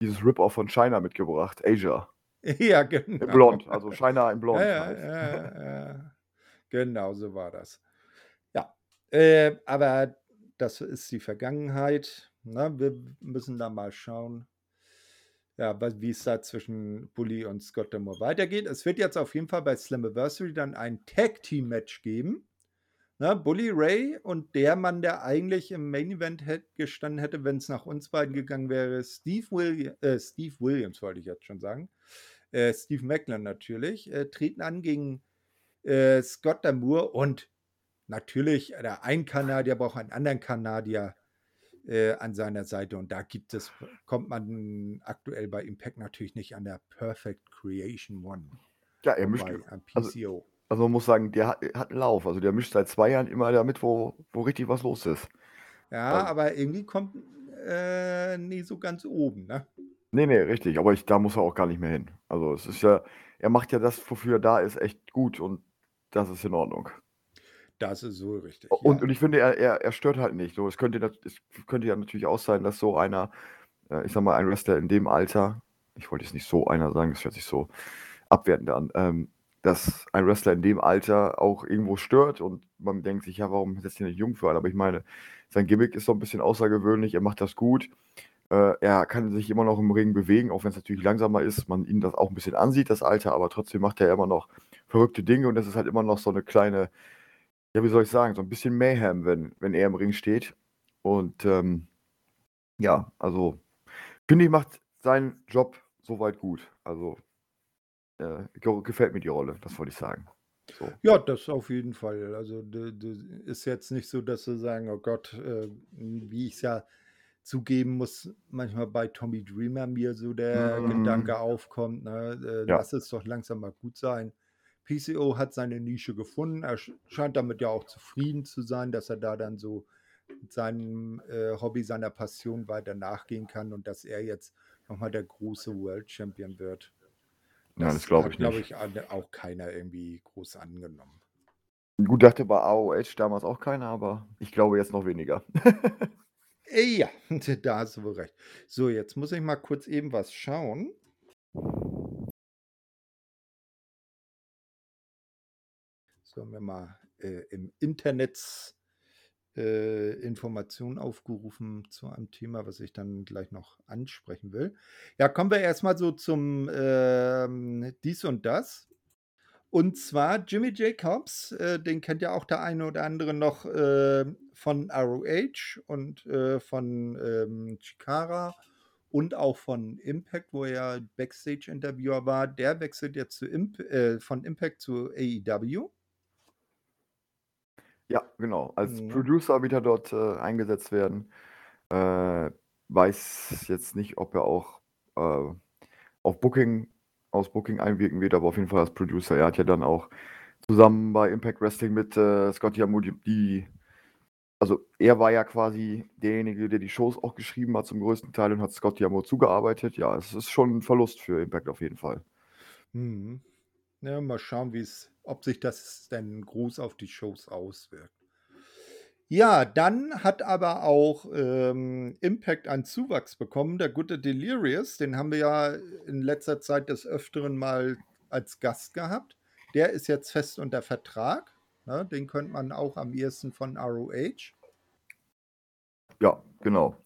dieses Rip-Off von China mitgebracht, Asia. Ja, genau. blond, also in Ja, blond ja, halt. ja, ja. Genau so war das. Ja, äh, aber das ist die Vergangenheit, ne? Wir müssen da mal schauen, ja, wa wie's da zwischen Bully und Scott D'Amore weitergeht. Es wird jetzt auf jeden Fall bei Slammiversary dann ein Tag-Team-Match geben, ne? Bully Ray und der Mann, der eigentlich im Main Event hätt gestanden hätte, wenn's nach uns beiden gegangen wäre, Steve Willia äh, Steve Williams wollte ich jetzt schon sagen. Äh, Steve Maclin natürlich, äh, treten an gegen, äh, Scott D'Amore und natürlich, der ein Kanadier braucht einen anderen Kanadier, äh, an seiner Seite und da gibt es kommt man aktuell bei Impact natürlich nicht an der Perfect Creation One Ja, er mischt also. Also man muss sagen, der hat hat 'n Lauf. Also, der mischt seit 2 Jahren immer damit, wo wo richtig was los ist. Ja, Also aber irgendwie kommt, äh, nie so ganz oben, ne? Ne, ne, richtig, aber ich da muss er auch gar nicht mehr hin. Also, es ist ja er macht ja das, wofür er da ist, echt gut und das ist in Ordnung. Das ist wohl richtig, Und ja. und ich finde, er er er stört halt nicht. So, es könnte es könnte ja natürlich auch sein, dass so einer äh, ich sage mal, ein Wrestler in dem Alter ich wollte jetzt nicht so einer sagen, das hört sich so abwertend an, ähm, dass ein Wrestler in dem Alter auch irgendwo stört und man denkt sich: „Ja, warum setzt ihr nicht jung für ein?“ Aber ich meine, sein Gimmick ist so 'n bisschen außergewöhnlich, er macht das gut. Äh, er kann sich immer noch im Ring bewegen, auch wenn's natürlich langsamer ist, man ihm das auch 'n bisschen ansieht, das Alter, aber trotzdem macht er immer noch verrückte Dinge und das ist halt immer noch so 'ne kleine ja, wie soll ich sagen, so 'n bisschen Mayhem, wenn wenn er im Ring steht. Und, ähm, ja, also, finde ich, macht seinen Job so weit gut. Also, äh, ge gefällt mir die Rolle, das wollte ich sagen. So. Ja, das auf jeden Fall. Also, d d ist jetzt nicht so, dass wir sagen: „Oh Gott“, äh, wie ich's ja zugeben muss, manchmal bei Tommy Dreamer mir so der Mhm. Gedanke aufkommt, ne, äh, Ja. lass es doch langsam mal gut sein. PCO hat seine Nische gefunden. Er sch scheint damit ja auch zufrieden zu sein, dass er da dann so seinem, äh, Hobby, seiner Passion weiter nachgehen kann und dass er jetzt noch mal der große World Champion wird. Nein, das Das glaube ich glaube nicht. ich, an auch keiner irgendwie groß angenommen. Gut, dachte bei AOH damals auch keiner, aber ich glaube jetzt noch weniger. Ja, da hast du wohl recht. So, jetzt muss ich mal kurz eben was schauen. So, haben wir mal, äh, im Internet, äh, Informationen aufgerufen zu einem Thema, was ich dann gleich noch ansprechen will. Ja, kommen wir erst mal so zum, ähm, Dies und Das. Und zwar Jimmy Jacobs, äh, den kennt ja auch der eine oder andere noch, äh, von ROH und, äh, von, ähm, Chikara und auch von Impact, wo er Backstage-Interviewer war. Der wechselt jetzt Imp äh, von Impact zu AEW. Ja, genau. Als Mhm. Producer wird er dort, äh, eingesetzt werden. Äh, weiß jetzt nicht, ob er auch, äh, auf Booking aufs Booking einwirken wird, aber auf jeden Fall als Producer. Er hat ja dann auch zusammen bei Impact Wrestling mit, äh, Scott D'Amore die also, er war ja quasi derjenige, der die Shows auch geschrieben hat zum größten Teil und hat Scott D'Amore zugearbeitet. Ja, es ist schon 'n Verlust für Impact auf jeden Fall. Mhm. Ja, mal schauen, wie's ob sich das denn groß auf die Shows auswirkt. Ja, dann hat aber auch, ähm, Impact einen Zuwachs bekommen. Der gute Delirious, den haben wir ja in letzter Zeit des Öfteren mal als Gast gehabt. Der ist jetzt fest unter Vertrag, ne? Den kennt man auch am ehesten von ROH. Ja, genau.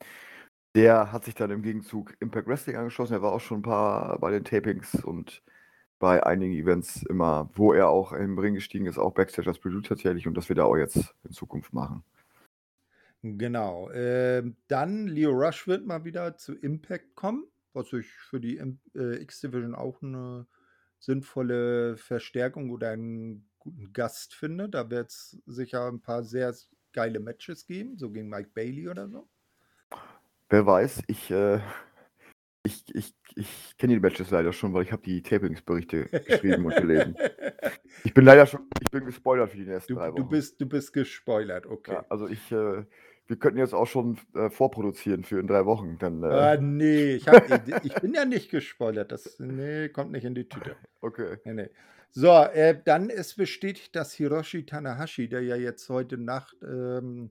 Der hat sich dann im Gegenzug Impact Wrestling angeschlossen. Er war auch schon 'n paar bei den Tapings und bei einigen Events immer, wo er auch im Ring gestiegen ist, auch Backstage als Producer tatsächlich und das wird er auch jetzt in Zukunft machen. Genau. Ähm, dann Lio Rush wird mal wieder zu Impact kommen, was ich für die äh, X-Division auch 'ne sinnvolle Verstärkung oder 'n guten Gast finde. Da wird's sicher 'n paar sehr geile Matches geben, so gegen Mike Bailey oder so. Wer weiß, ich, äh ich ich ich kenne die Matches leider schon, weil ich habe die Tapingsberichte geschrieben und gelesen. Ich bin leider schon ich bin gespoilert für die nächsten Du 3 du Wochen. bist du bist gespoilert, okay. Ja, also ich, äh, wir könnten jetzt auch schon äh, vorproduzieren für in drei Wochen. Dann, äh. Ah, nee, ich, hab, ich, ich bin ja nicht gespoilert. Das nee, kommt nicht in die Tüte. Okay. Nee, nee. So, äh, dann ist bestätigt, dass Hiroshi Tanahashi, der ja jetzt heute Nacht ähm,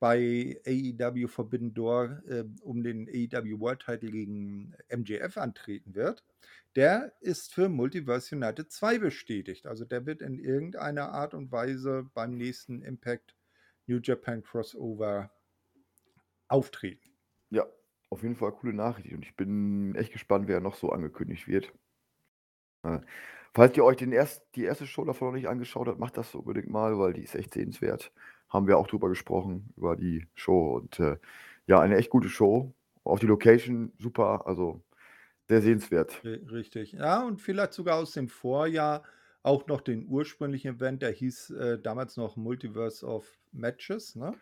bei AEW Forbidden Door äh, um den AEW World Title gegen MJF antreten wird, der ist für Multiverse United 2 bestätigt. Also der wird in irgendeiner Art und Weise beim nächsten Impact New Japan Crossover auftreten. Ja, auf jeden Fall coole Nachricht und ich bin echt gespannt, wer noch so angekündigt wird. Äh, falls ihr euch den erst, die erste Show davon noch nicht angeschaut habt, macht das unbedingt mal, weil die ist echt sehenswert. Haben wir auch drüber gesprochen, über die Show und äh, ja, eine echt gute Show. Auf die Location super, also sehr sehenswert. Richtig. Ja, und vielleicht sogar aus dem Vorjahr auch noch den ursprünglichen Event, der hieß äh, damals noch Multiverse of Matches, ne?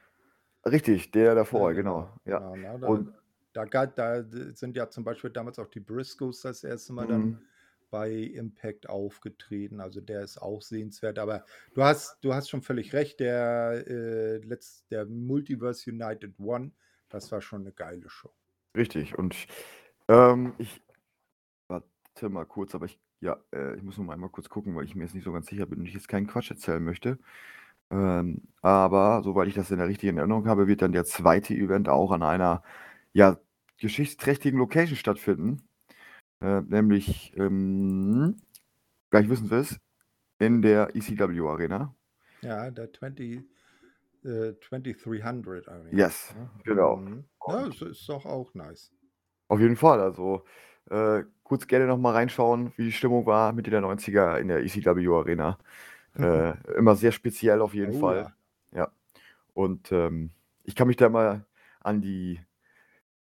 Richtig, der davor, ja, genau. genau. Ja. Genau, da, und da, da, sind ja zum Beispiel damals auch die Briscoes das erste Mal dann mhm. Bei Impact aufgetreten. Also der ist auch sehenswert. Aber du hast, du hast schon völlig recht, der, äh, Let's, der Multiverse United One, das war schon eine geile Show. Richtig. Und ähm, ich warte mal kurz, aber ich ja, äh, ich muss mal einmal kurz gucken, weil ich mir jetzt nicht so ganz sicher bin und ich jetzt keinen Quatsch erzählen möchte. Ähm, aber soweit ich das in der richtigen Erinnerung habe, wird dann der zweite Event auch an einer, ja, geschichtsträchtigen Location stattfinden. Äh, nämlich, ähm, gleich wissen wir es, in der ECW Arena. Ja, der 20, äh, 2300 Arena. Yes, ne? genau. Mhm. Ja, das ist doch auch nice. Auf jeden Fall, also äh, kurz gerne noch mal reinschauen, wie die Stimmung war Mitte der 90er in der ECW Arena. Äh, immer sehr speziell auf jeden oh, Fall. Ja. ja. Und ähm, ich kann mich da mal an die,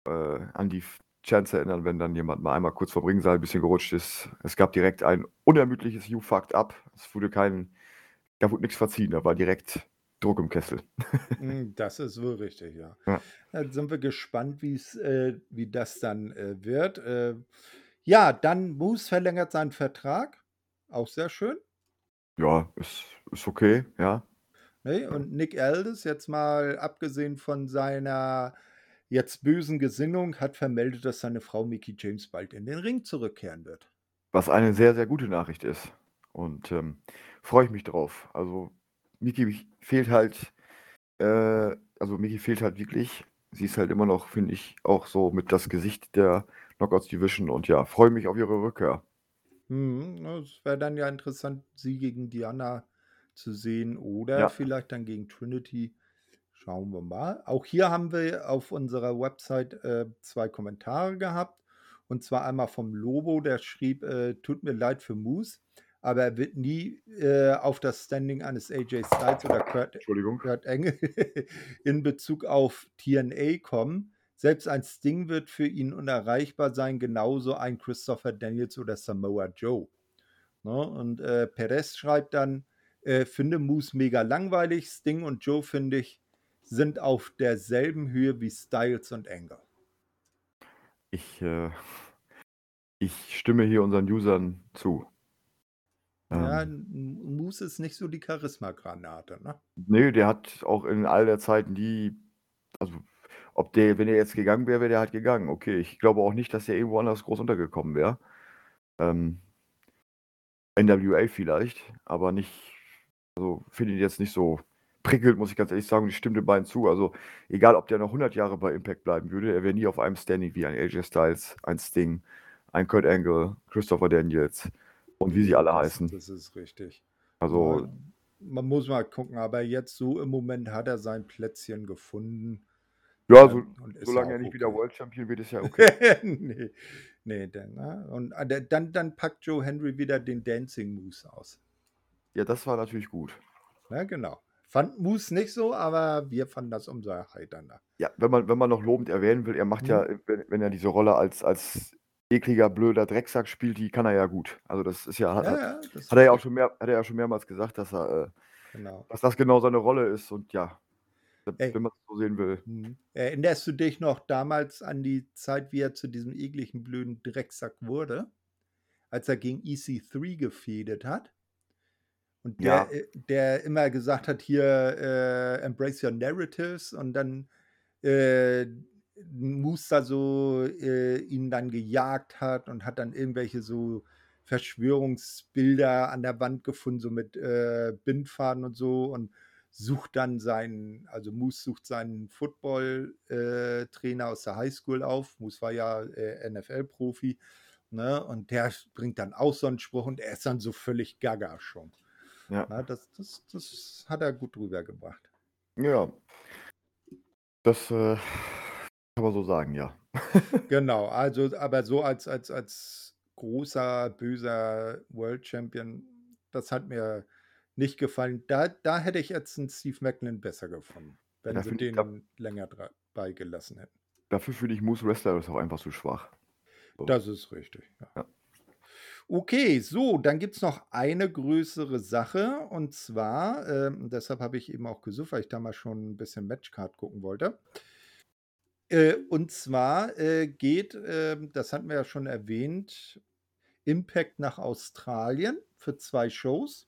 äh, an die Chance erinnern, wenn dann jemand mal einmal kurz vor Ringsaal ein bisschen gerutscht ist. Es gab direkt ein unermüdliches You fucked up. Es wurde kein, da wurde nichts verziehen, da war direkt Druck im Kessel. Hm, das ist wohl richtig, ja. ja. Dann sind wir gespannt, äh, wie das dann äh, wird. Äh, ja, dann Moose verlängert seinen Vertrag. Auch sehr schön. Ja, ist, ist okay, ja. Nee, und Nick Aldis, jetzt mal abgesehen von seiner jetzt bösen Gesinnung, hat vermeldet, dass seine Frau Mickey James bald in den Ring zurückkehren wird. Was eine sehr, sehr gute Nachricht ist. Und ähm, freue ich mich drauf. Also Miki fehlt halt, äh, also Miki fehlt halt wirklich. Sie ist halt immer noch, finde ich, auch so mit das Gesicht der Knockouts Division und ja, freue mich auf ihre Rückkehr. Hm, es wäre dann ja interessant, sie gegen Diana zu sehen oder ja. vielleicht dann gegen Trinity. Schauen wir mal. Auch hier haben wir auf unserer Website äh, zwei Kommentare gehabt. Und zwar einmal vom Lobo, der schrieb, äh, tut mir leid für Moose aber er wird nie äh, auf das Standing eines AJ Styles oder Kurt, Kurt Engel in Bezug auf TNA kommen. Selbst ein Sting wird für ihn unerreichbar sein, genauso ein Christopher Daniels oder Samoa Joe. Ne? Und äh, Perez schreibt dann, äh, finde Moose mega langweilig, Sting und Joe finde ich sind auf derselben Höhe wie Styles und Engel. Ich, äh, ich stimme hier unseren Usern zu. Ja, Ähm. Moose ist nicht so die Charisma-Granate, ne? Ne, der hat auch in all der Zeit nie also, ob der wenn er jetzt gegangen wäre, wäre der halt gegangen. Okay, ich glaube auch nicht, dass er irgendwo anders groß untergekommen wäre. Ähm NWA vielleicht, aber nicht also, finde ihn jetzt nicht so prickelnd, muss ich ganz ehrlich sagen, ich stimme den beiden zu. Also, egal, ob der noch 100 Jahre bei Impact bleiben würde, er wäre nie auf einem Standing wie ein AJ Styles, ein Sting, ein Kurt Angle, Christopher Daniels und wie sie alle heißen. Das ist richtig. Also. Man muss mal gucken, aber jetzt so im Moment hat er sein Plätzchen gefunden. Ja, so, solange er nicht okay. wieder World Champion wird, ist ja okay. nee, nee dann, ne? Und äh, dann, dann packt Joe Henry wieder den Dancing Moose aus. Ja, das war natürlich gut. Ja, genau. Fand Moose nicht so, aber wir fanden das umso heiternder. Ja, wenn man, wenn man noch lobend erwähnen will, er macht mhm. ja, wenn, wenn, er diese Rolle als, als ekliger, blöder Drecksack spielt, die kann er ja gut. Also das ist ja, hat, ja, ja, das hat er ja auch schon mehr, hat er ja schon mehrmals gesagt, dass er, äh, genau. dass das genau seine Rolle ist und ja, Ey, wenn man es so sehen will. Mhm. Erinnerst du dich noch damals an die Zeit, wie er zu diesem ekligen, blöden Drecksack wurde? Als er gegen EC3 gefädet hat? Und der, Ja. äh, der immer gesagt hat, hier, äh, embrace your narratives und dann äh, da so äh, ihn dann gejagt hat und hat dann irgendwelche so Verschwörungsbilder an der Wand gefunden, so mit äh, Bindfaden und so und sucht dann seinen, also Moose sucht seinen Football-Trainer aus der Highschool auf. Moose war ja äh, NFL-Profi, ne? Und der bringt dann auch so einen Spruch und er ist dann so völlig gaga schon. Ja. Na, das, das, das hat er gut rübergebracht. Ja. Das äh, kann man so sagen, ja. Genau, also aber so als, als, als großer, böser World Champion, das hat mir nicht gefallen. Da, da hätte ich jetzt einen Steve Macklin besser gefunden, wenn da sie den da, länger dabei gelassen hätten. dafür finde ich Moose Wrestler ist auch einfach zu schwach. So. Das ist richtig. Ja. Ja. Okay, so, dann gibt es noch eine größere Sache und zwar, ähm, deshalb habe ich eben auch gesucht, weil ich da mal schon ein bisschen Matchcard gucken wollte. Äh, und zwar äh, geht, äh, das hatten wir ja schon erwähnt, Impact nach Australien für zwei Shows.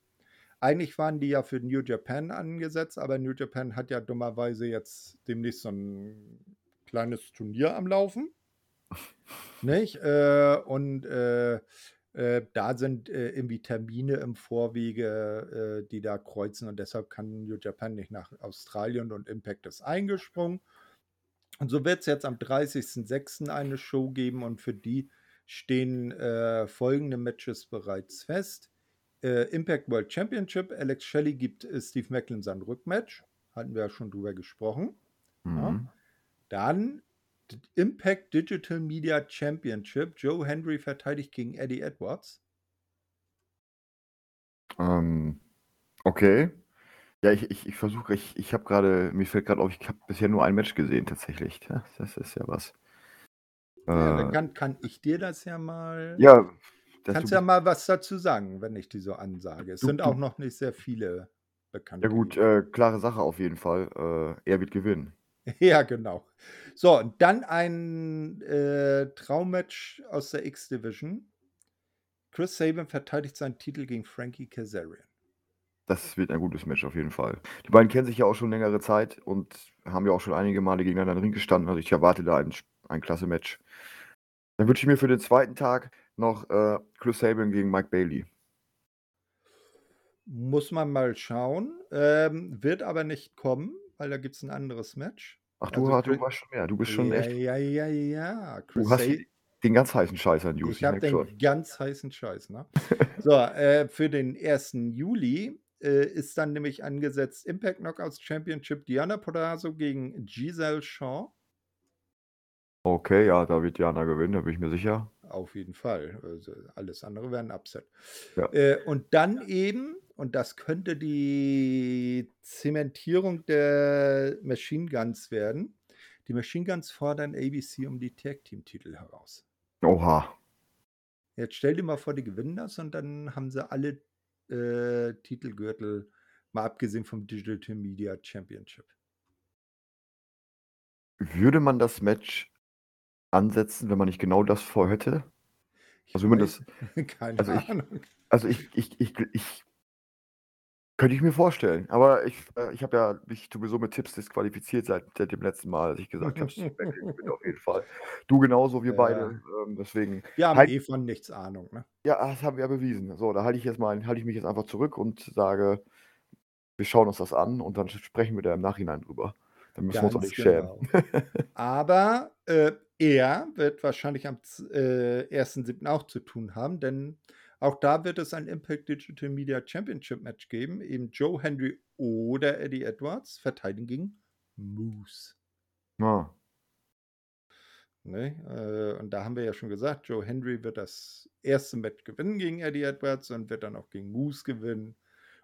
Eigentlich waren die ja für New Japan angesetzt, aber New Japan hat ja dummerweise jetzt demnächst so ein kleines Turnier am Laufen. Nicht? Äh, und äh, da sind äh, irgendwie Termine im Vorwege, äh, die da kreuzen und deshalb kann New Japan nicht nach Australien und Impact ist eingesprungen. Und so wird es jetzt am 30.06. eine Show geben und für die stehen äh, folgende Matches bereits fest. Äh, Impact World Championship, Alex Shelley gibt Steve Macklin sein Rückmatch. Hatten wir ja schon drüber gesprochen. Ja. Mhm. Dann D- Impact Digital Media Championship. Joe Henry verteidigt gegen Eddie Edwards. Ähm, okay. Ja, ich, ich, ich versuche, ich, ich habe gerade, mir fällt gerade auf, ich habe bisher nur ein Match gesehen tatsächlich. Ja, das ist ja was. Ja, dann Äh, kann, kann ich dir das ja mal. ja, das, Kannst du ja mal was dazu sagen, wenn ich die so ansage. Es du, sind auch noch nicht sehr viele ja bekannte gut, äh, klare Sache auf jeden Fall. Äh, er wird gewinnen. Ja, genau. So, und dann ein äh, Traummatch aus der X-Division. Chris Sabin verteidigt seinen Titel gegen Frankie Kazarian. Das wird ein gutes Match auf jeden Fall. Die beiden kennen sich ja auch schon längere Zeit und haben ja auch schon einige Male gegeneinander im Ring gestanden. Also ich erwarte da ein, ein klasse Match. Dann wünsche ich mir für den zweiten Tag noch äh, Chris Sabin gegen Mike Bailey. Muss man mal schauen. Ähm, wird aber nicht kommen, weil da gibt es ein anderes Match. Ach, du, Also du warst schon mehr. Du bist schon ja, echt. ja, ja, ja. Chris Du hast den ganz heißen Scheiß an News, Ich habe merke schon. den ganz heißen Scheiß, ne? So, äh, für den 1. Juli äh, ist dann nämlich angesetzt Impact Knockouts Championship Diana Portazo gegen Giselle Shaw. Okay, ja, da wird Jana gewinnen, da bin ich mir sicher. Auf jeden Fall. Also alles andere wäre ein Upset. Ja. Äh, und dann eben, und das könnte die Zementierung der Machine Guns werden, die Machine Guns fordern ABC um die Tag Team Titel heraus. Oha. Jetzt stell dir mal vor, die gewinnen das und dann haben sie alle äh, Titelgürtel, mal abgesehen vom Digital Media Championship. Würde man das Match ansetzen, wenn man nicht genau das vorhätte? Also wenn man das, keine also ich, Ahnung. also ich, ich, ich, ich könnte ich mir vorstellen. Aber ich, äh, ich habe ja mich sowieso mit Tipps disqualifiziert seit, seit dem letzten Mal, als ich gesagt habe, Macklin gewinnt auf jeden Fall. Du genauso, wir Ja, beide. Ähm, deswegen wir haben halt, eh von nichts Ahnung, ne? ja, das haben wir ja bewiesen. So, da halte ich jetzt mal, halte ich mich jetzt einfach zurück und sage, wir schauen uns das an und dann sprechen wir da im Nachhinein drüber. Dann müssen wir uns auch Ganz nicht schämen. genau. Aber äh, er wird wahrscheinlich am äh, 1.7. auch zu tun haben, denn auch da wird es ein Impact Digital Media Championship Match geben. Eben Joe Henry oder Eddie Edwards verteidigen gegen Moose. Ja. Ne? Äh, und da haben wir ja schon gesagt, Joe Henry wird das erste Match gewinnen gegen Eddie Edwards und wird dann auch gegen Moose gewinnen.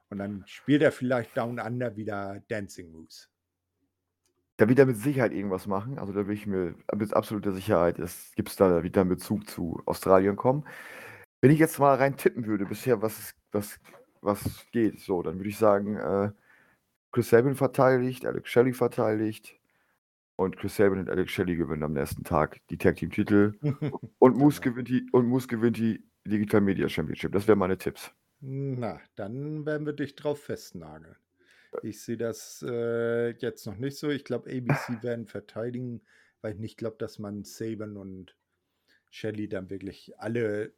Und dann spielt er vielleicht Down Under wieder Dancing Moose. Da wird er mit Sicherheit irgendwas machen. Also da will ich mir mit absoluter Sicherheit, es gibt da wieder einen Bezug zu Australien kommen. Wenn ich jetzt mal rein tippen würde, bisher, was, was, was geht, so, dann würde ich sagen, äh, Chris Sabin verteidigt, Alex Shelley verteidigt und Chris Sabin und Alex Shelley gewinnen am nächsten Tag die Tag Team Titel und Moose Genau. gewinnt die und Moose gewinnt die Digital Media Championship. Das wären meine Tipps. Na, dann werden wir dich drauf festnageln. Ich sehe das äh, jetzt noch nicht so. Ich glaube, ABC werden verteidigen, weil ich nicht glaube, dass man Saban und Shelly dann wirklich alle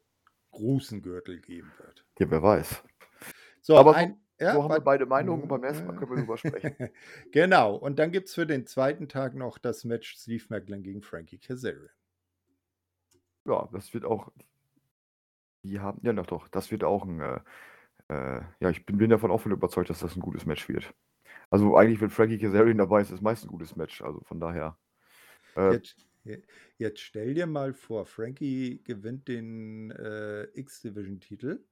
großen Gürtel geben wird. Ja, wer weiß. So, Aber ein, ja, so haben wir beide Meinungen und beim ersten Mal können wir drüber sprechen. genau. Und dann gibt es für den zweiten Tag noch das Match Steve Macklin gegen Frankie Kazarian. Ja, das wird auch. Die haben. Ja, doch, doch. Das wird auch ein. Äh, äh, ja, ich bin, bin davon auch von überzeugt, dass das ein gutes Match wird. Also eigentlich, wenn Frankie Kazarian dabei ist, ist meist ein gutes Match. Also von daher. Äh, Jetzt, jetzt stell dir mal vor, Frankie gewinnt den äh, X-Division-Titel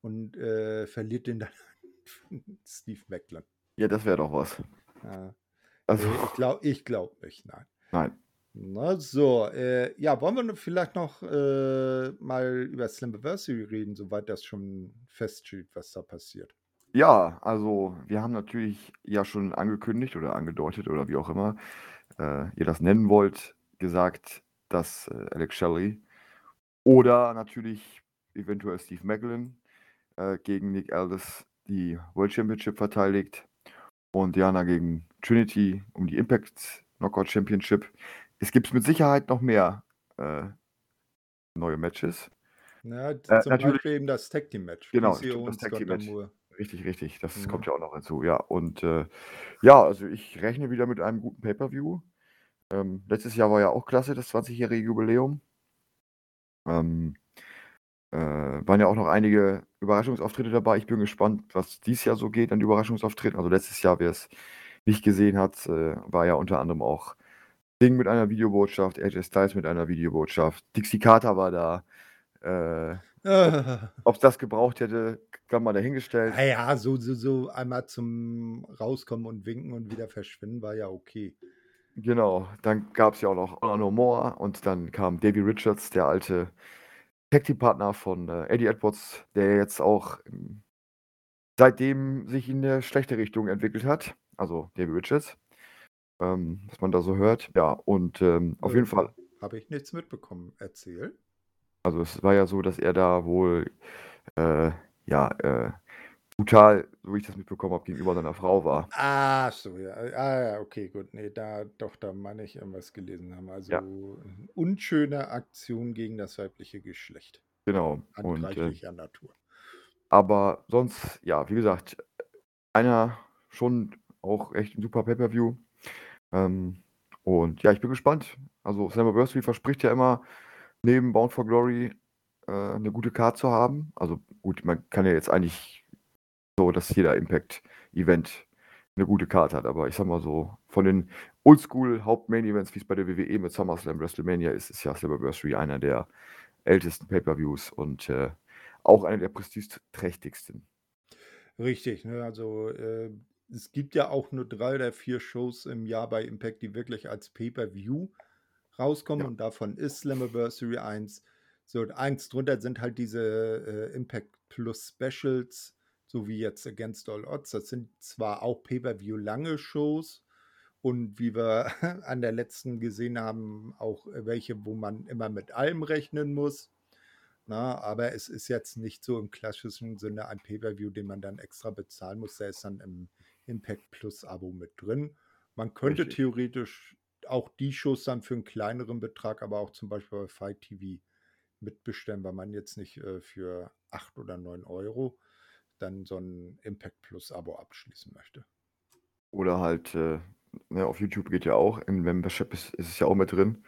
und äh, verliert den dann an Steve Macklin. ja, das wäre doch was. Ja. Also, ich glaube ich glaub nicht, nein. nein. Na so, äh, ja, wollen wir vielleicht noch äh, mal über Slammiversary reden, soweit das schon feststeht, was da passiert. Ja, also wir haben natürlich ja schon angekündigt oder angedeutet oder wie auch immer äh, ihr das nennen wollt, gesagt, dass äh, Alex Shelley oder natürlich eventuell Steve Macklin äh, gegen Nick Aldis die World Championship verteidigt und Diana gegen Trinity um die Impact Knockout Championship. Es gibt mit Sicherheit noch mehr äh, neue Matches. Ja, Äh, zum natürlich- Beispiel eben das Tag Team Match. Genau, das Tag Team Match. Richtig, richtig. Das Mhm. kommt ja auch noch hinzu, ja. Und äh, ja, also ich rechne wieder mit einem guten Pay-Per-View. Ähm, letztes Jahr war ja auch klasse, das 20-jährige Jubiläum. Ähm, äh, waren ja auch noch einige Überraschungsauftritte dabei. Ich bin gespannt, was dieses Jahr so geht an Überraschungsauftritten. Also letztes Jahr, wer es nicht gesehen hat, äh, war ja unter anderem auch Ding mit einer Videobotschaft, AJ Styles mit einer Videobotschaft, Dixie Carter war da. Äh, Ob es das gebraucht hätte, kann man dahingestellt. na ja, so, so, so einmal zum Rauskommen und Winken und wieder verschwinden war ja okay. Genau, dann gab es ja auch noch Honor No More und dann kam Davey Richards, der alte Tag Team Partner von äh, Eddie Edwards, der jetzt auch ähm, seitdem sich in eine schlechte Richtung entwickelt hat. Also Davey Richards, ähm, was man da so hört. Ja, und ähm, auf jeden Fall, Habe ich nichts mitbekommen. Erzähl. also es war ja so, dass er da wohl, äh, ja, äh, brutal, so wie ich das mitbekommen habe, gegenüber seiner Frau war. Ah, so, ja. Ah, ja, okay, gut. Nee, da, doch, da meine ich irgendwas gelesen haben. Also Ja. unschöne Aktion gegen das weibliche Geschlecht. Genau. Und äh, Natur. Aber sonst, ja, wie gesagt, einer schon auch echt ein super Pay-Per-View. Ähm, und ja, ich bin gespannt. Also Slammiversary verspricht ja immer, neben Bound for Glory äh, eine gute Card zu haben. Also gut, man kann ja jetzt eigentlich so, dass jeder Impact-Event eine gute Card hat. Aber ich sag mal so, von den Oldschool-Haupt-Main-Events, wie es bei der WWE mit SummerSlam WrestleMania ist, ist ja Slammiversary einer der ältesten Pay-Per-Views und äh, auch einer der prestigeträchtigsten. Richtig, ne? Also äh, es gibt ja auch nur drei oder vier Shows im Jahr bei Impact, die wirklich als Pay-Per-View rauskommen Ja. und davon ist Slammiversary eins. So, und eins drunter sind halt diese äh, Impact Plus Specials, so wie jetzt Against All Odds. Das sind zwar auch Pay-Per-View lange Shows und wie wir an der letzten gesehen haben, auch welche, wo man immer mit allem rechnen muss. Na, aber es ist jetzt nicht so im klassischen Sinne ein Pay-Per-View, den man dann extra bezahlen muss. Der ist dann im Impact Plus Abo mit drin. Man könnte Richtig. theoretisch auch die Shows dann für einen kleineren Betrag, aber auch zum Beispiel bei Fight TV mitbestellen, weil man jetzt nicht äh, für 8 oder 9 Euro dann so ein Impact Plus Abo abschließen möchte. Oder halt, äh, ne, auf YouTube geht ja auch, im Membership ist, ist es ja auch mit drin.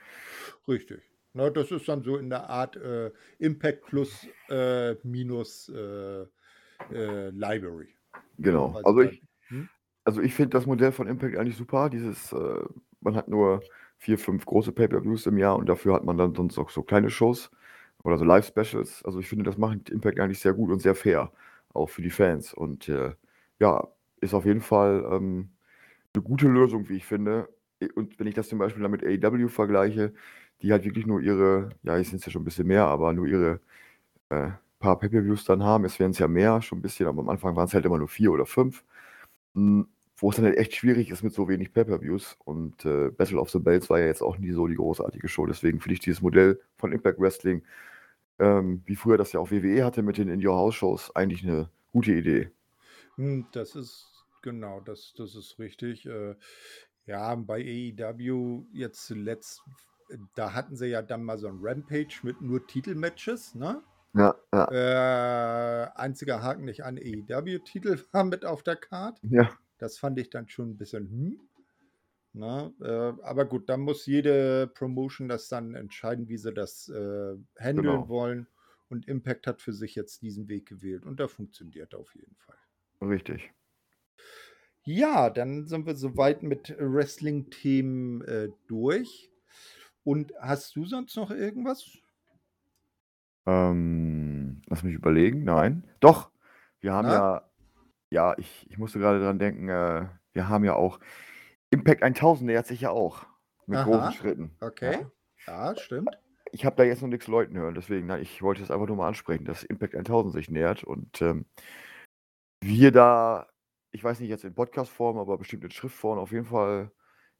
Richtig. Na, das ist dann so in der Art äh, Impact Plus äh, minus äh, äh, Library. Genau. Also Also ich, hm? also ich finde das Modell von Impact eigentlich super. Dieses, äh, man hat nur vier, fünf große Pay-Per-Views im Jahr und dafür hat man dann sonst auch so kleine Shows oder so Live-Specials. Also ich finde, das macht Impact eigentlich sehr gut und sehr fair, auch für die Fans. Und äh, ja, ist auf jeden Fall ähm, eine gute Lösung, wie ich finde. Und wenn ich das zum Beispiel dann mit AEW vergleiche, die halt wirklich nur ihre, ja, jetzt sind es ja schon ein bisschen mehr, aber nur ihre äh, paar Pay-Per-Views dann haben. Es wären es ja mehr, schon ein bisschen, aber am Anfang waren es halt immer nur vier oder fünf. Mm, Wo es dann halt echt schwierig ist mit so wenig Pay-Per-Views. Und äh, Battle of the Bells war ja jetzt auch nie so die großartige Show. Deswegen finde ich dieses Modell von Impact Wrestling ähm, wie früher das ja auch WWE hatte mit den In-Your-House-Shows, eigentlich eine gute Idee. Hm, das ist genau, das, das ist richtig. Äh, ja, bei AEW jetzt zuletzt, da hatten sie ja dann mal so ein Rampage mit nur Titelmatches, ne? Ja, ja. Äh, einziger Haken nicht an AEW-Titel war mit auf der Card. Ja. Das fand ich dann schon ein bisschen hm. Na, äh, aber gut, dann muss jede Promotion das dann entscheiden, wie sie das äh, handeln Genau. wollen. Und Impact hat für sich jetzt diesen Weg gewählt und da funktioniert er auf jeden Fall. Richtig. Ja, dann sind wir soweit mit Wrestling-Themen äh, durch. Und hast du sonst noch irgendwas? Ähm, lass mich überlegen. Nein. Doch, wir haben Na? ja, ja, ich, ich musste gerade dran denken, äh, wir haben ja auch Impact 1000 nähert sich ja auch mit Aha, großen Schritten. Okay. Ja. Ja, stimmt. Ich habe da jetzt noch nichts Leuten hören, deswegen, nein, ich wollte es einfach nur mal ansprechen, dass Impact 1000 sich nähert und ähm, wir da, ich weiß nicht jetzt in Podcast-Form, aber bestimmt in Schriftform auf jeden Fall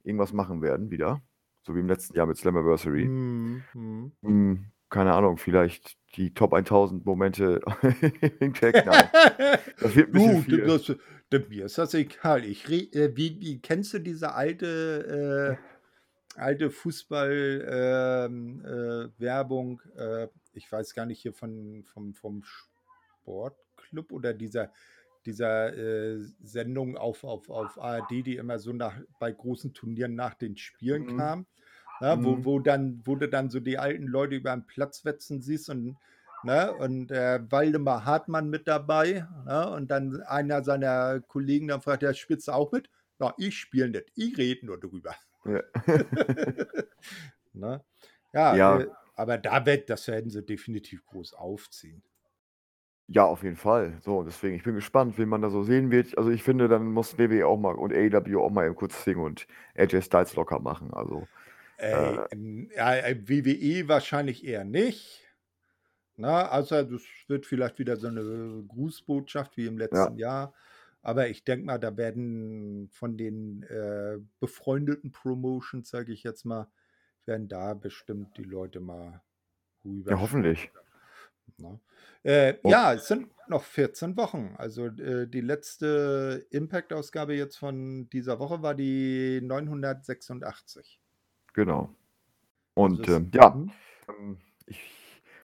irgendwas machen werden wieder. So wie im letzten Jahr mit Slammiversary. Hm, hm. Hm, keine Ahnung, vielleicht die Top 1000 Momente Impact. Nein, das wird ein bisschen Du, viel. das, das, mir ist das egal. Ich äh, wie, wie kennst du diese alte, äh, alte Fußball-Werbung? äh, ich weiß gar nicht hier von, vom, vom Sportclub oder dieser, dieser äh, Sendung auf, auf, auf ARD, die immer so nach, bei großen Turnieren nach den Spielen Mhm. kam. Ja, wo, Mhm. wo, dann, wo du dann so die alten Leute über den Platz wetzen siehst und, ne, und äh, Waldemar Hartmann mit dabei. Ne, und dann einer seiner Kollegen dann fragt, ja, spielst du auch mit? Ja, ich spiele nicht, ich rede nur drüber. Ja. ne? Ja, Ja. Äh, aber da wird, das werden sie definitiv groß aufziehen. Ja, auf jeden Fall. So, deswegen, ich bin gespannt, wen man da so sehen wird. Also ich finde, dann muss WWE auch mal und AEW auch mal eben kurz singen und AJ Styles locker machen. Also, äh, ähm, ja, äh, WWE wahrscheinlich eher nicht. Na, außer das wird vielleicht wieder so eine Grußbotschaft wie im ja, letzten Jahr. Aber ich denke mal, da werden von den äh, befreundeten Promotions, sage ich jetzt mal, werden da bestimmt die Leute mal ja, rüber hoffentlich. Ne? Äh, Und ja, es sind noch 14 Wochen. Also äh, die letzte Impact-Ausgabe jetzt von dieser Woche war die 986. genau. Also Und es, ähm, ja, hm? ähm, ich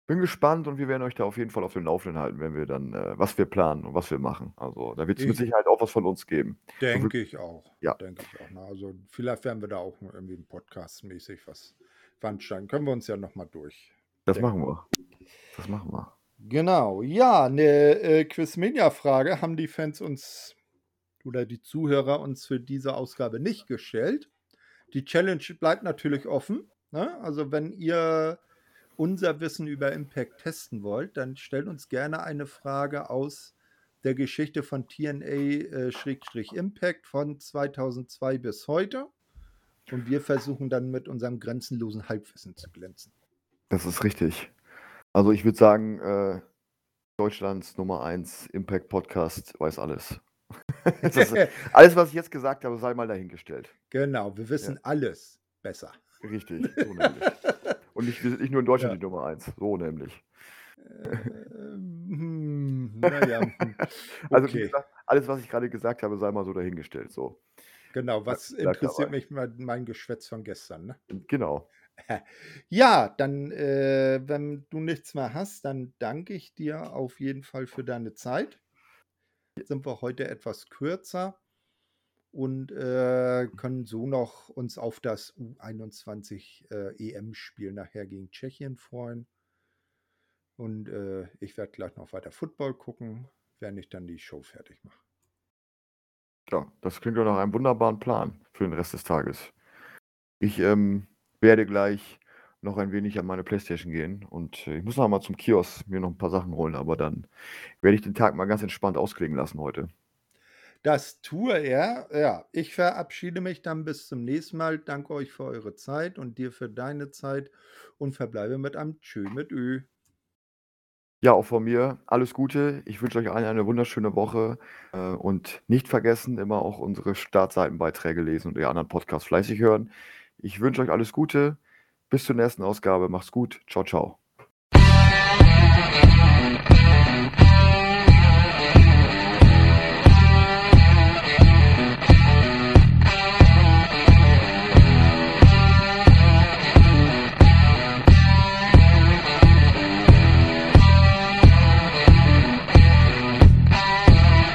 bin gespannt und wir werden euch da auf jeden Fall auf dem Laufenden halten, wenn wir dann, äh, was wir planen und was wir machen. Also da wird es mit Ich Sicherheit auch was von uns geben. So denke ich auch. ja, Denke ich auch. Ne? Also vielleicht werden wir da auch irgendwie Podcast-mäßig was veranstalten. Können wir uns ja nochmal das durchdenken. machen wir. Das machen wir. Genau, ja, eine äh, Quizmania-Frage haben die Fans uns oder die Zuhörer uns für diese Ausgabe nicht gestellt. Die Challenge bleibt natürlich offen. Ne? Also wenn ihr unser Wissen über Impact testen wollt, dann stellt uns gerne eine Frage aus der Geschichte von TNA-Impact von 2002 bis heute. Und wir versuchen dann mit unserem grenzenlosen Halbwissen zu glänzen. Das ist richtig. Also ich würde sagen, äh, Deutschlands Nummer 1 Impact Podcast weiß alles. ist, alles, was ich jetzt gesagt habe, sei mal dahingestellt. genau, wir Ja, wissen alles besser. richtig. Und nicht, wir sind nicht nur in Deutschland Ja. die Nummer 1, so nämlich. Ähm, naja, hm, Also wie okay. gesagt, alles, was ich gerade gesagt habe, sei mal so dahingestellt. So. Genau, Was bleibt interessiert mich mein, mein Geschwätz von gestern, ne? Genau. Ja, dann, äh, wenn du nichts mehr hast, dann danke ich dir auf jeden Fall für deine Zeit. Jetzt sind wir heute etwas kürzer und äh, können so noch uns auf das U21 äh, EM-Spiel nachher gegen Tschechien freuen. Und äh, ich werde gleich noch weiter Football gucken, während ich dann die Show fertig mache. Ja, das klingt doch nach einem wunderbaren Plan für den Rest des Tages. Ich ähm, werde gleich noch ein wenig an meine Playstation gehen und äh, ich muss noch mal zum Kiosk mir noch ein paar Sachen holen, aber dann werde ich den Tag mal ganz entspannt ausklingen lassen heute. Das tue er. Ja, ich verabschiede mich dann bis zum nächsten Mal. Danke euch für eure Zeit und dir für deine Zeit und verbleibe mit einem Tschö mit Ö. Ja, auch von mir alles Gute. Ich wünsche euch allen eine wunderschöne Woche äh, und nicht vergessen, immer auch unsere Startseitenbeiträge lesen und die anderen Podcasts fleißig hören. Ich wünsche euch alles Gute. Bis zur nächsten Ausgabe. Macht's gut. Ciao, ciao.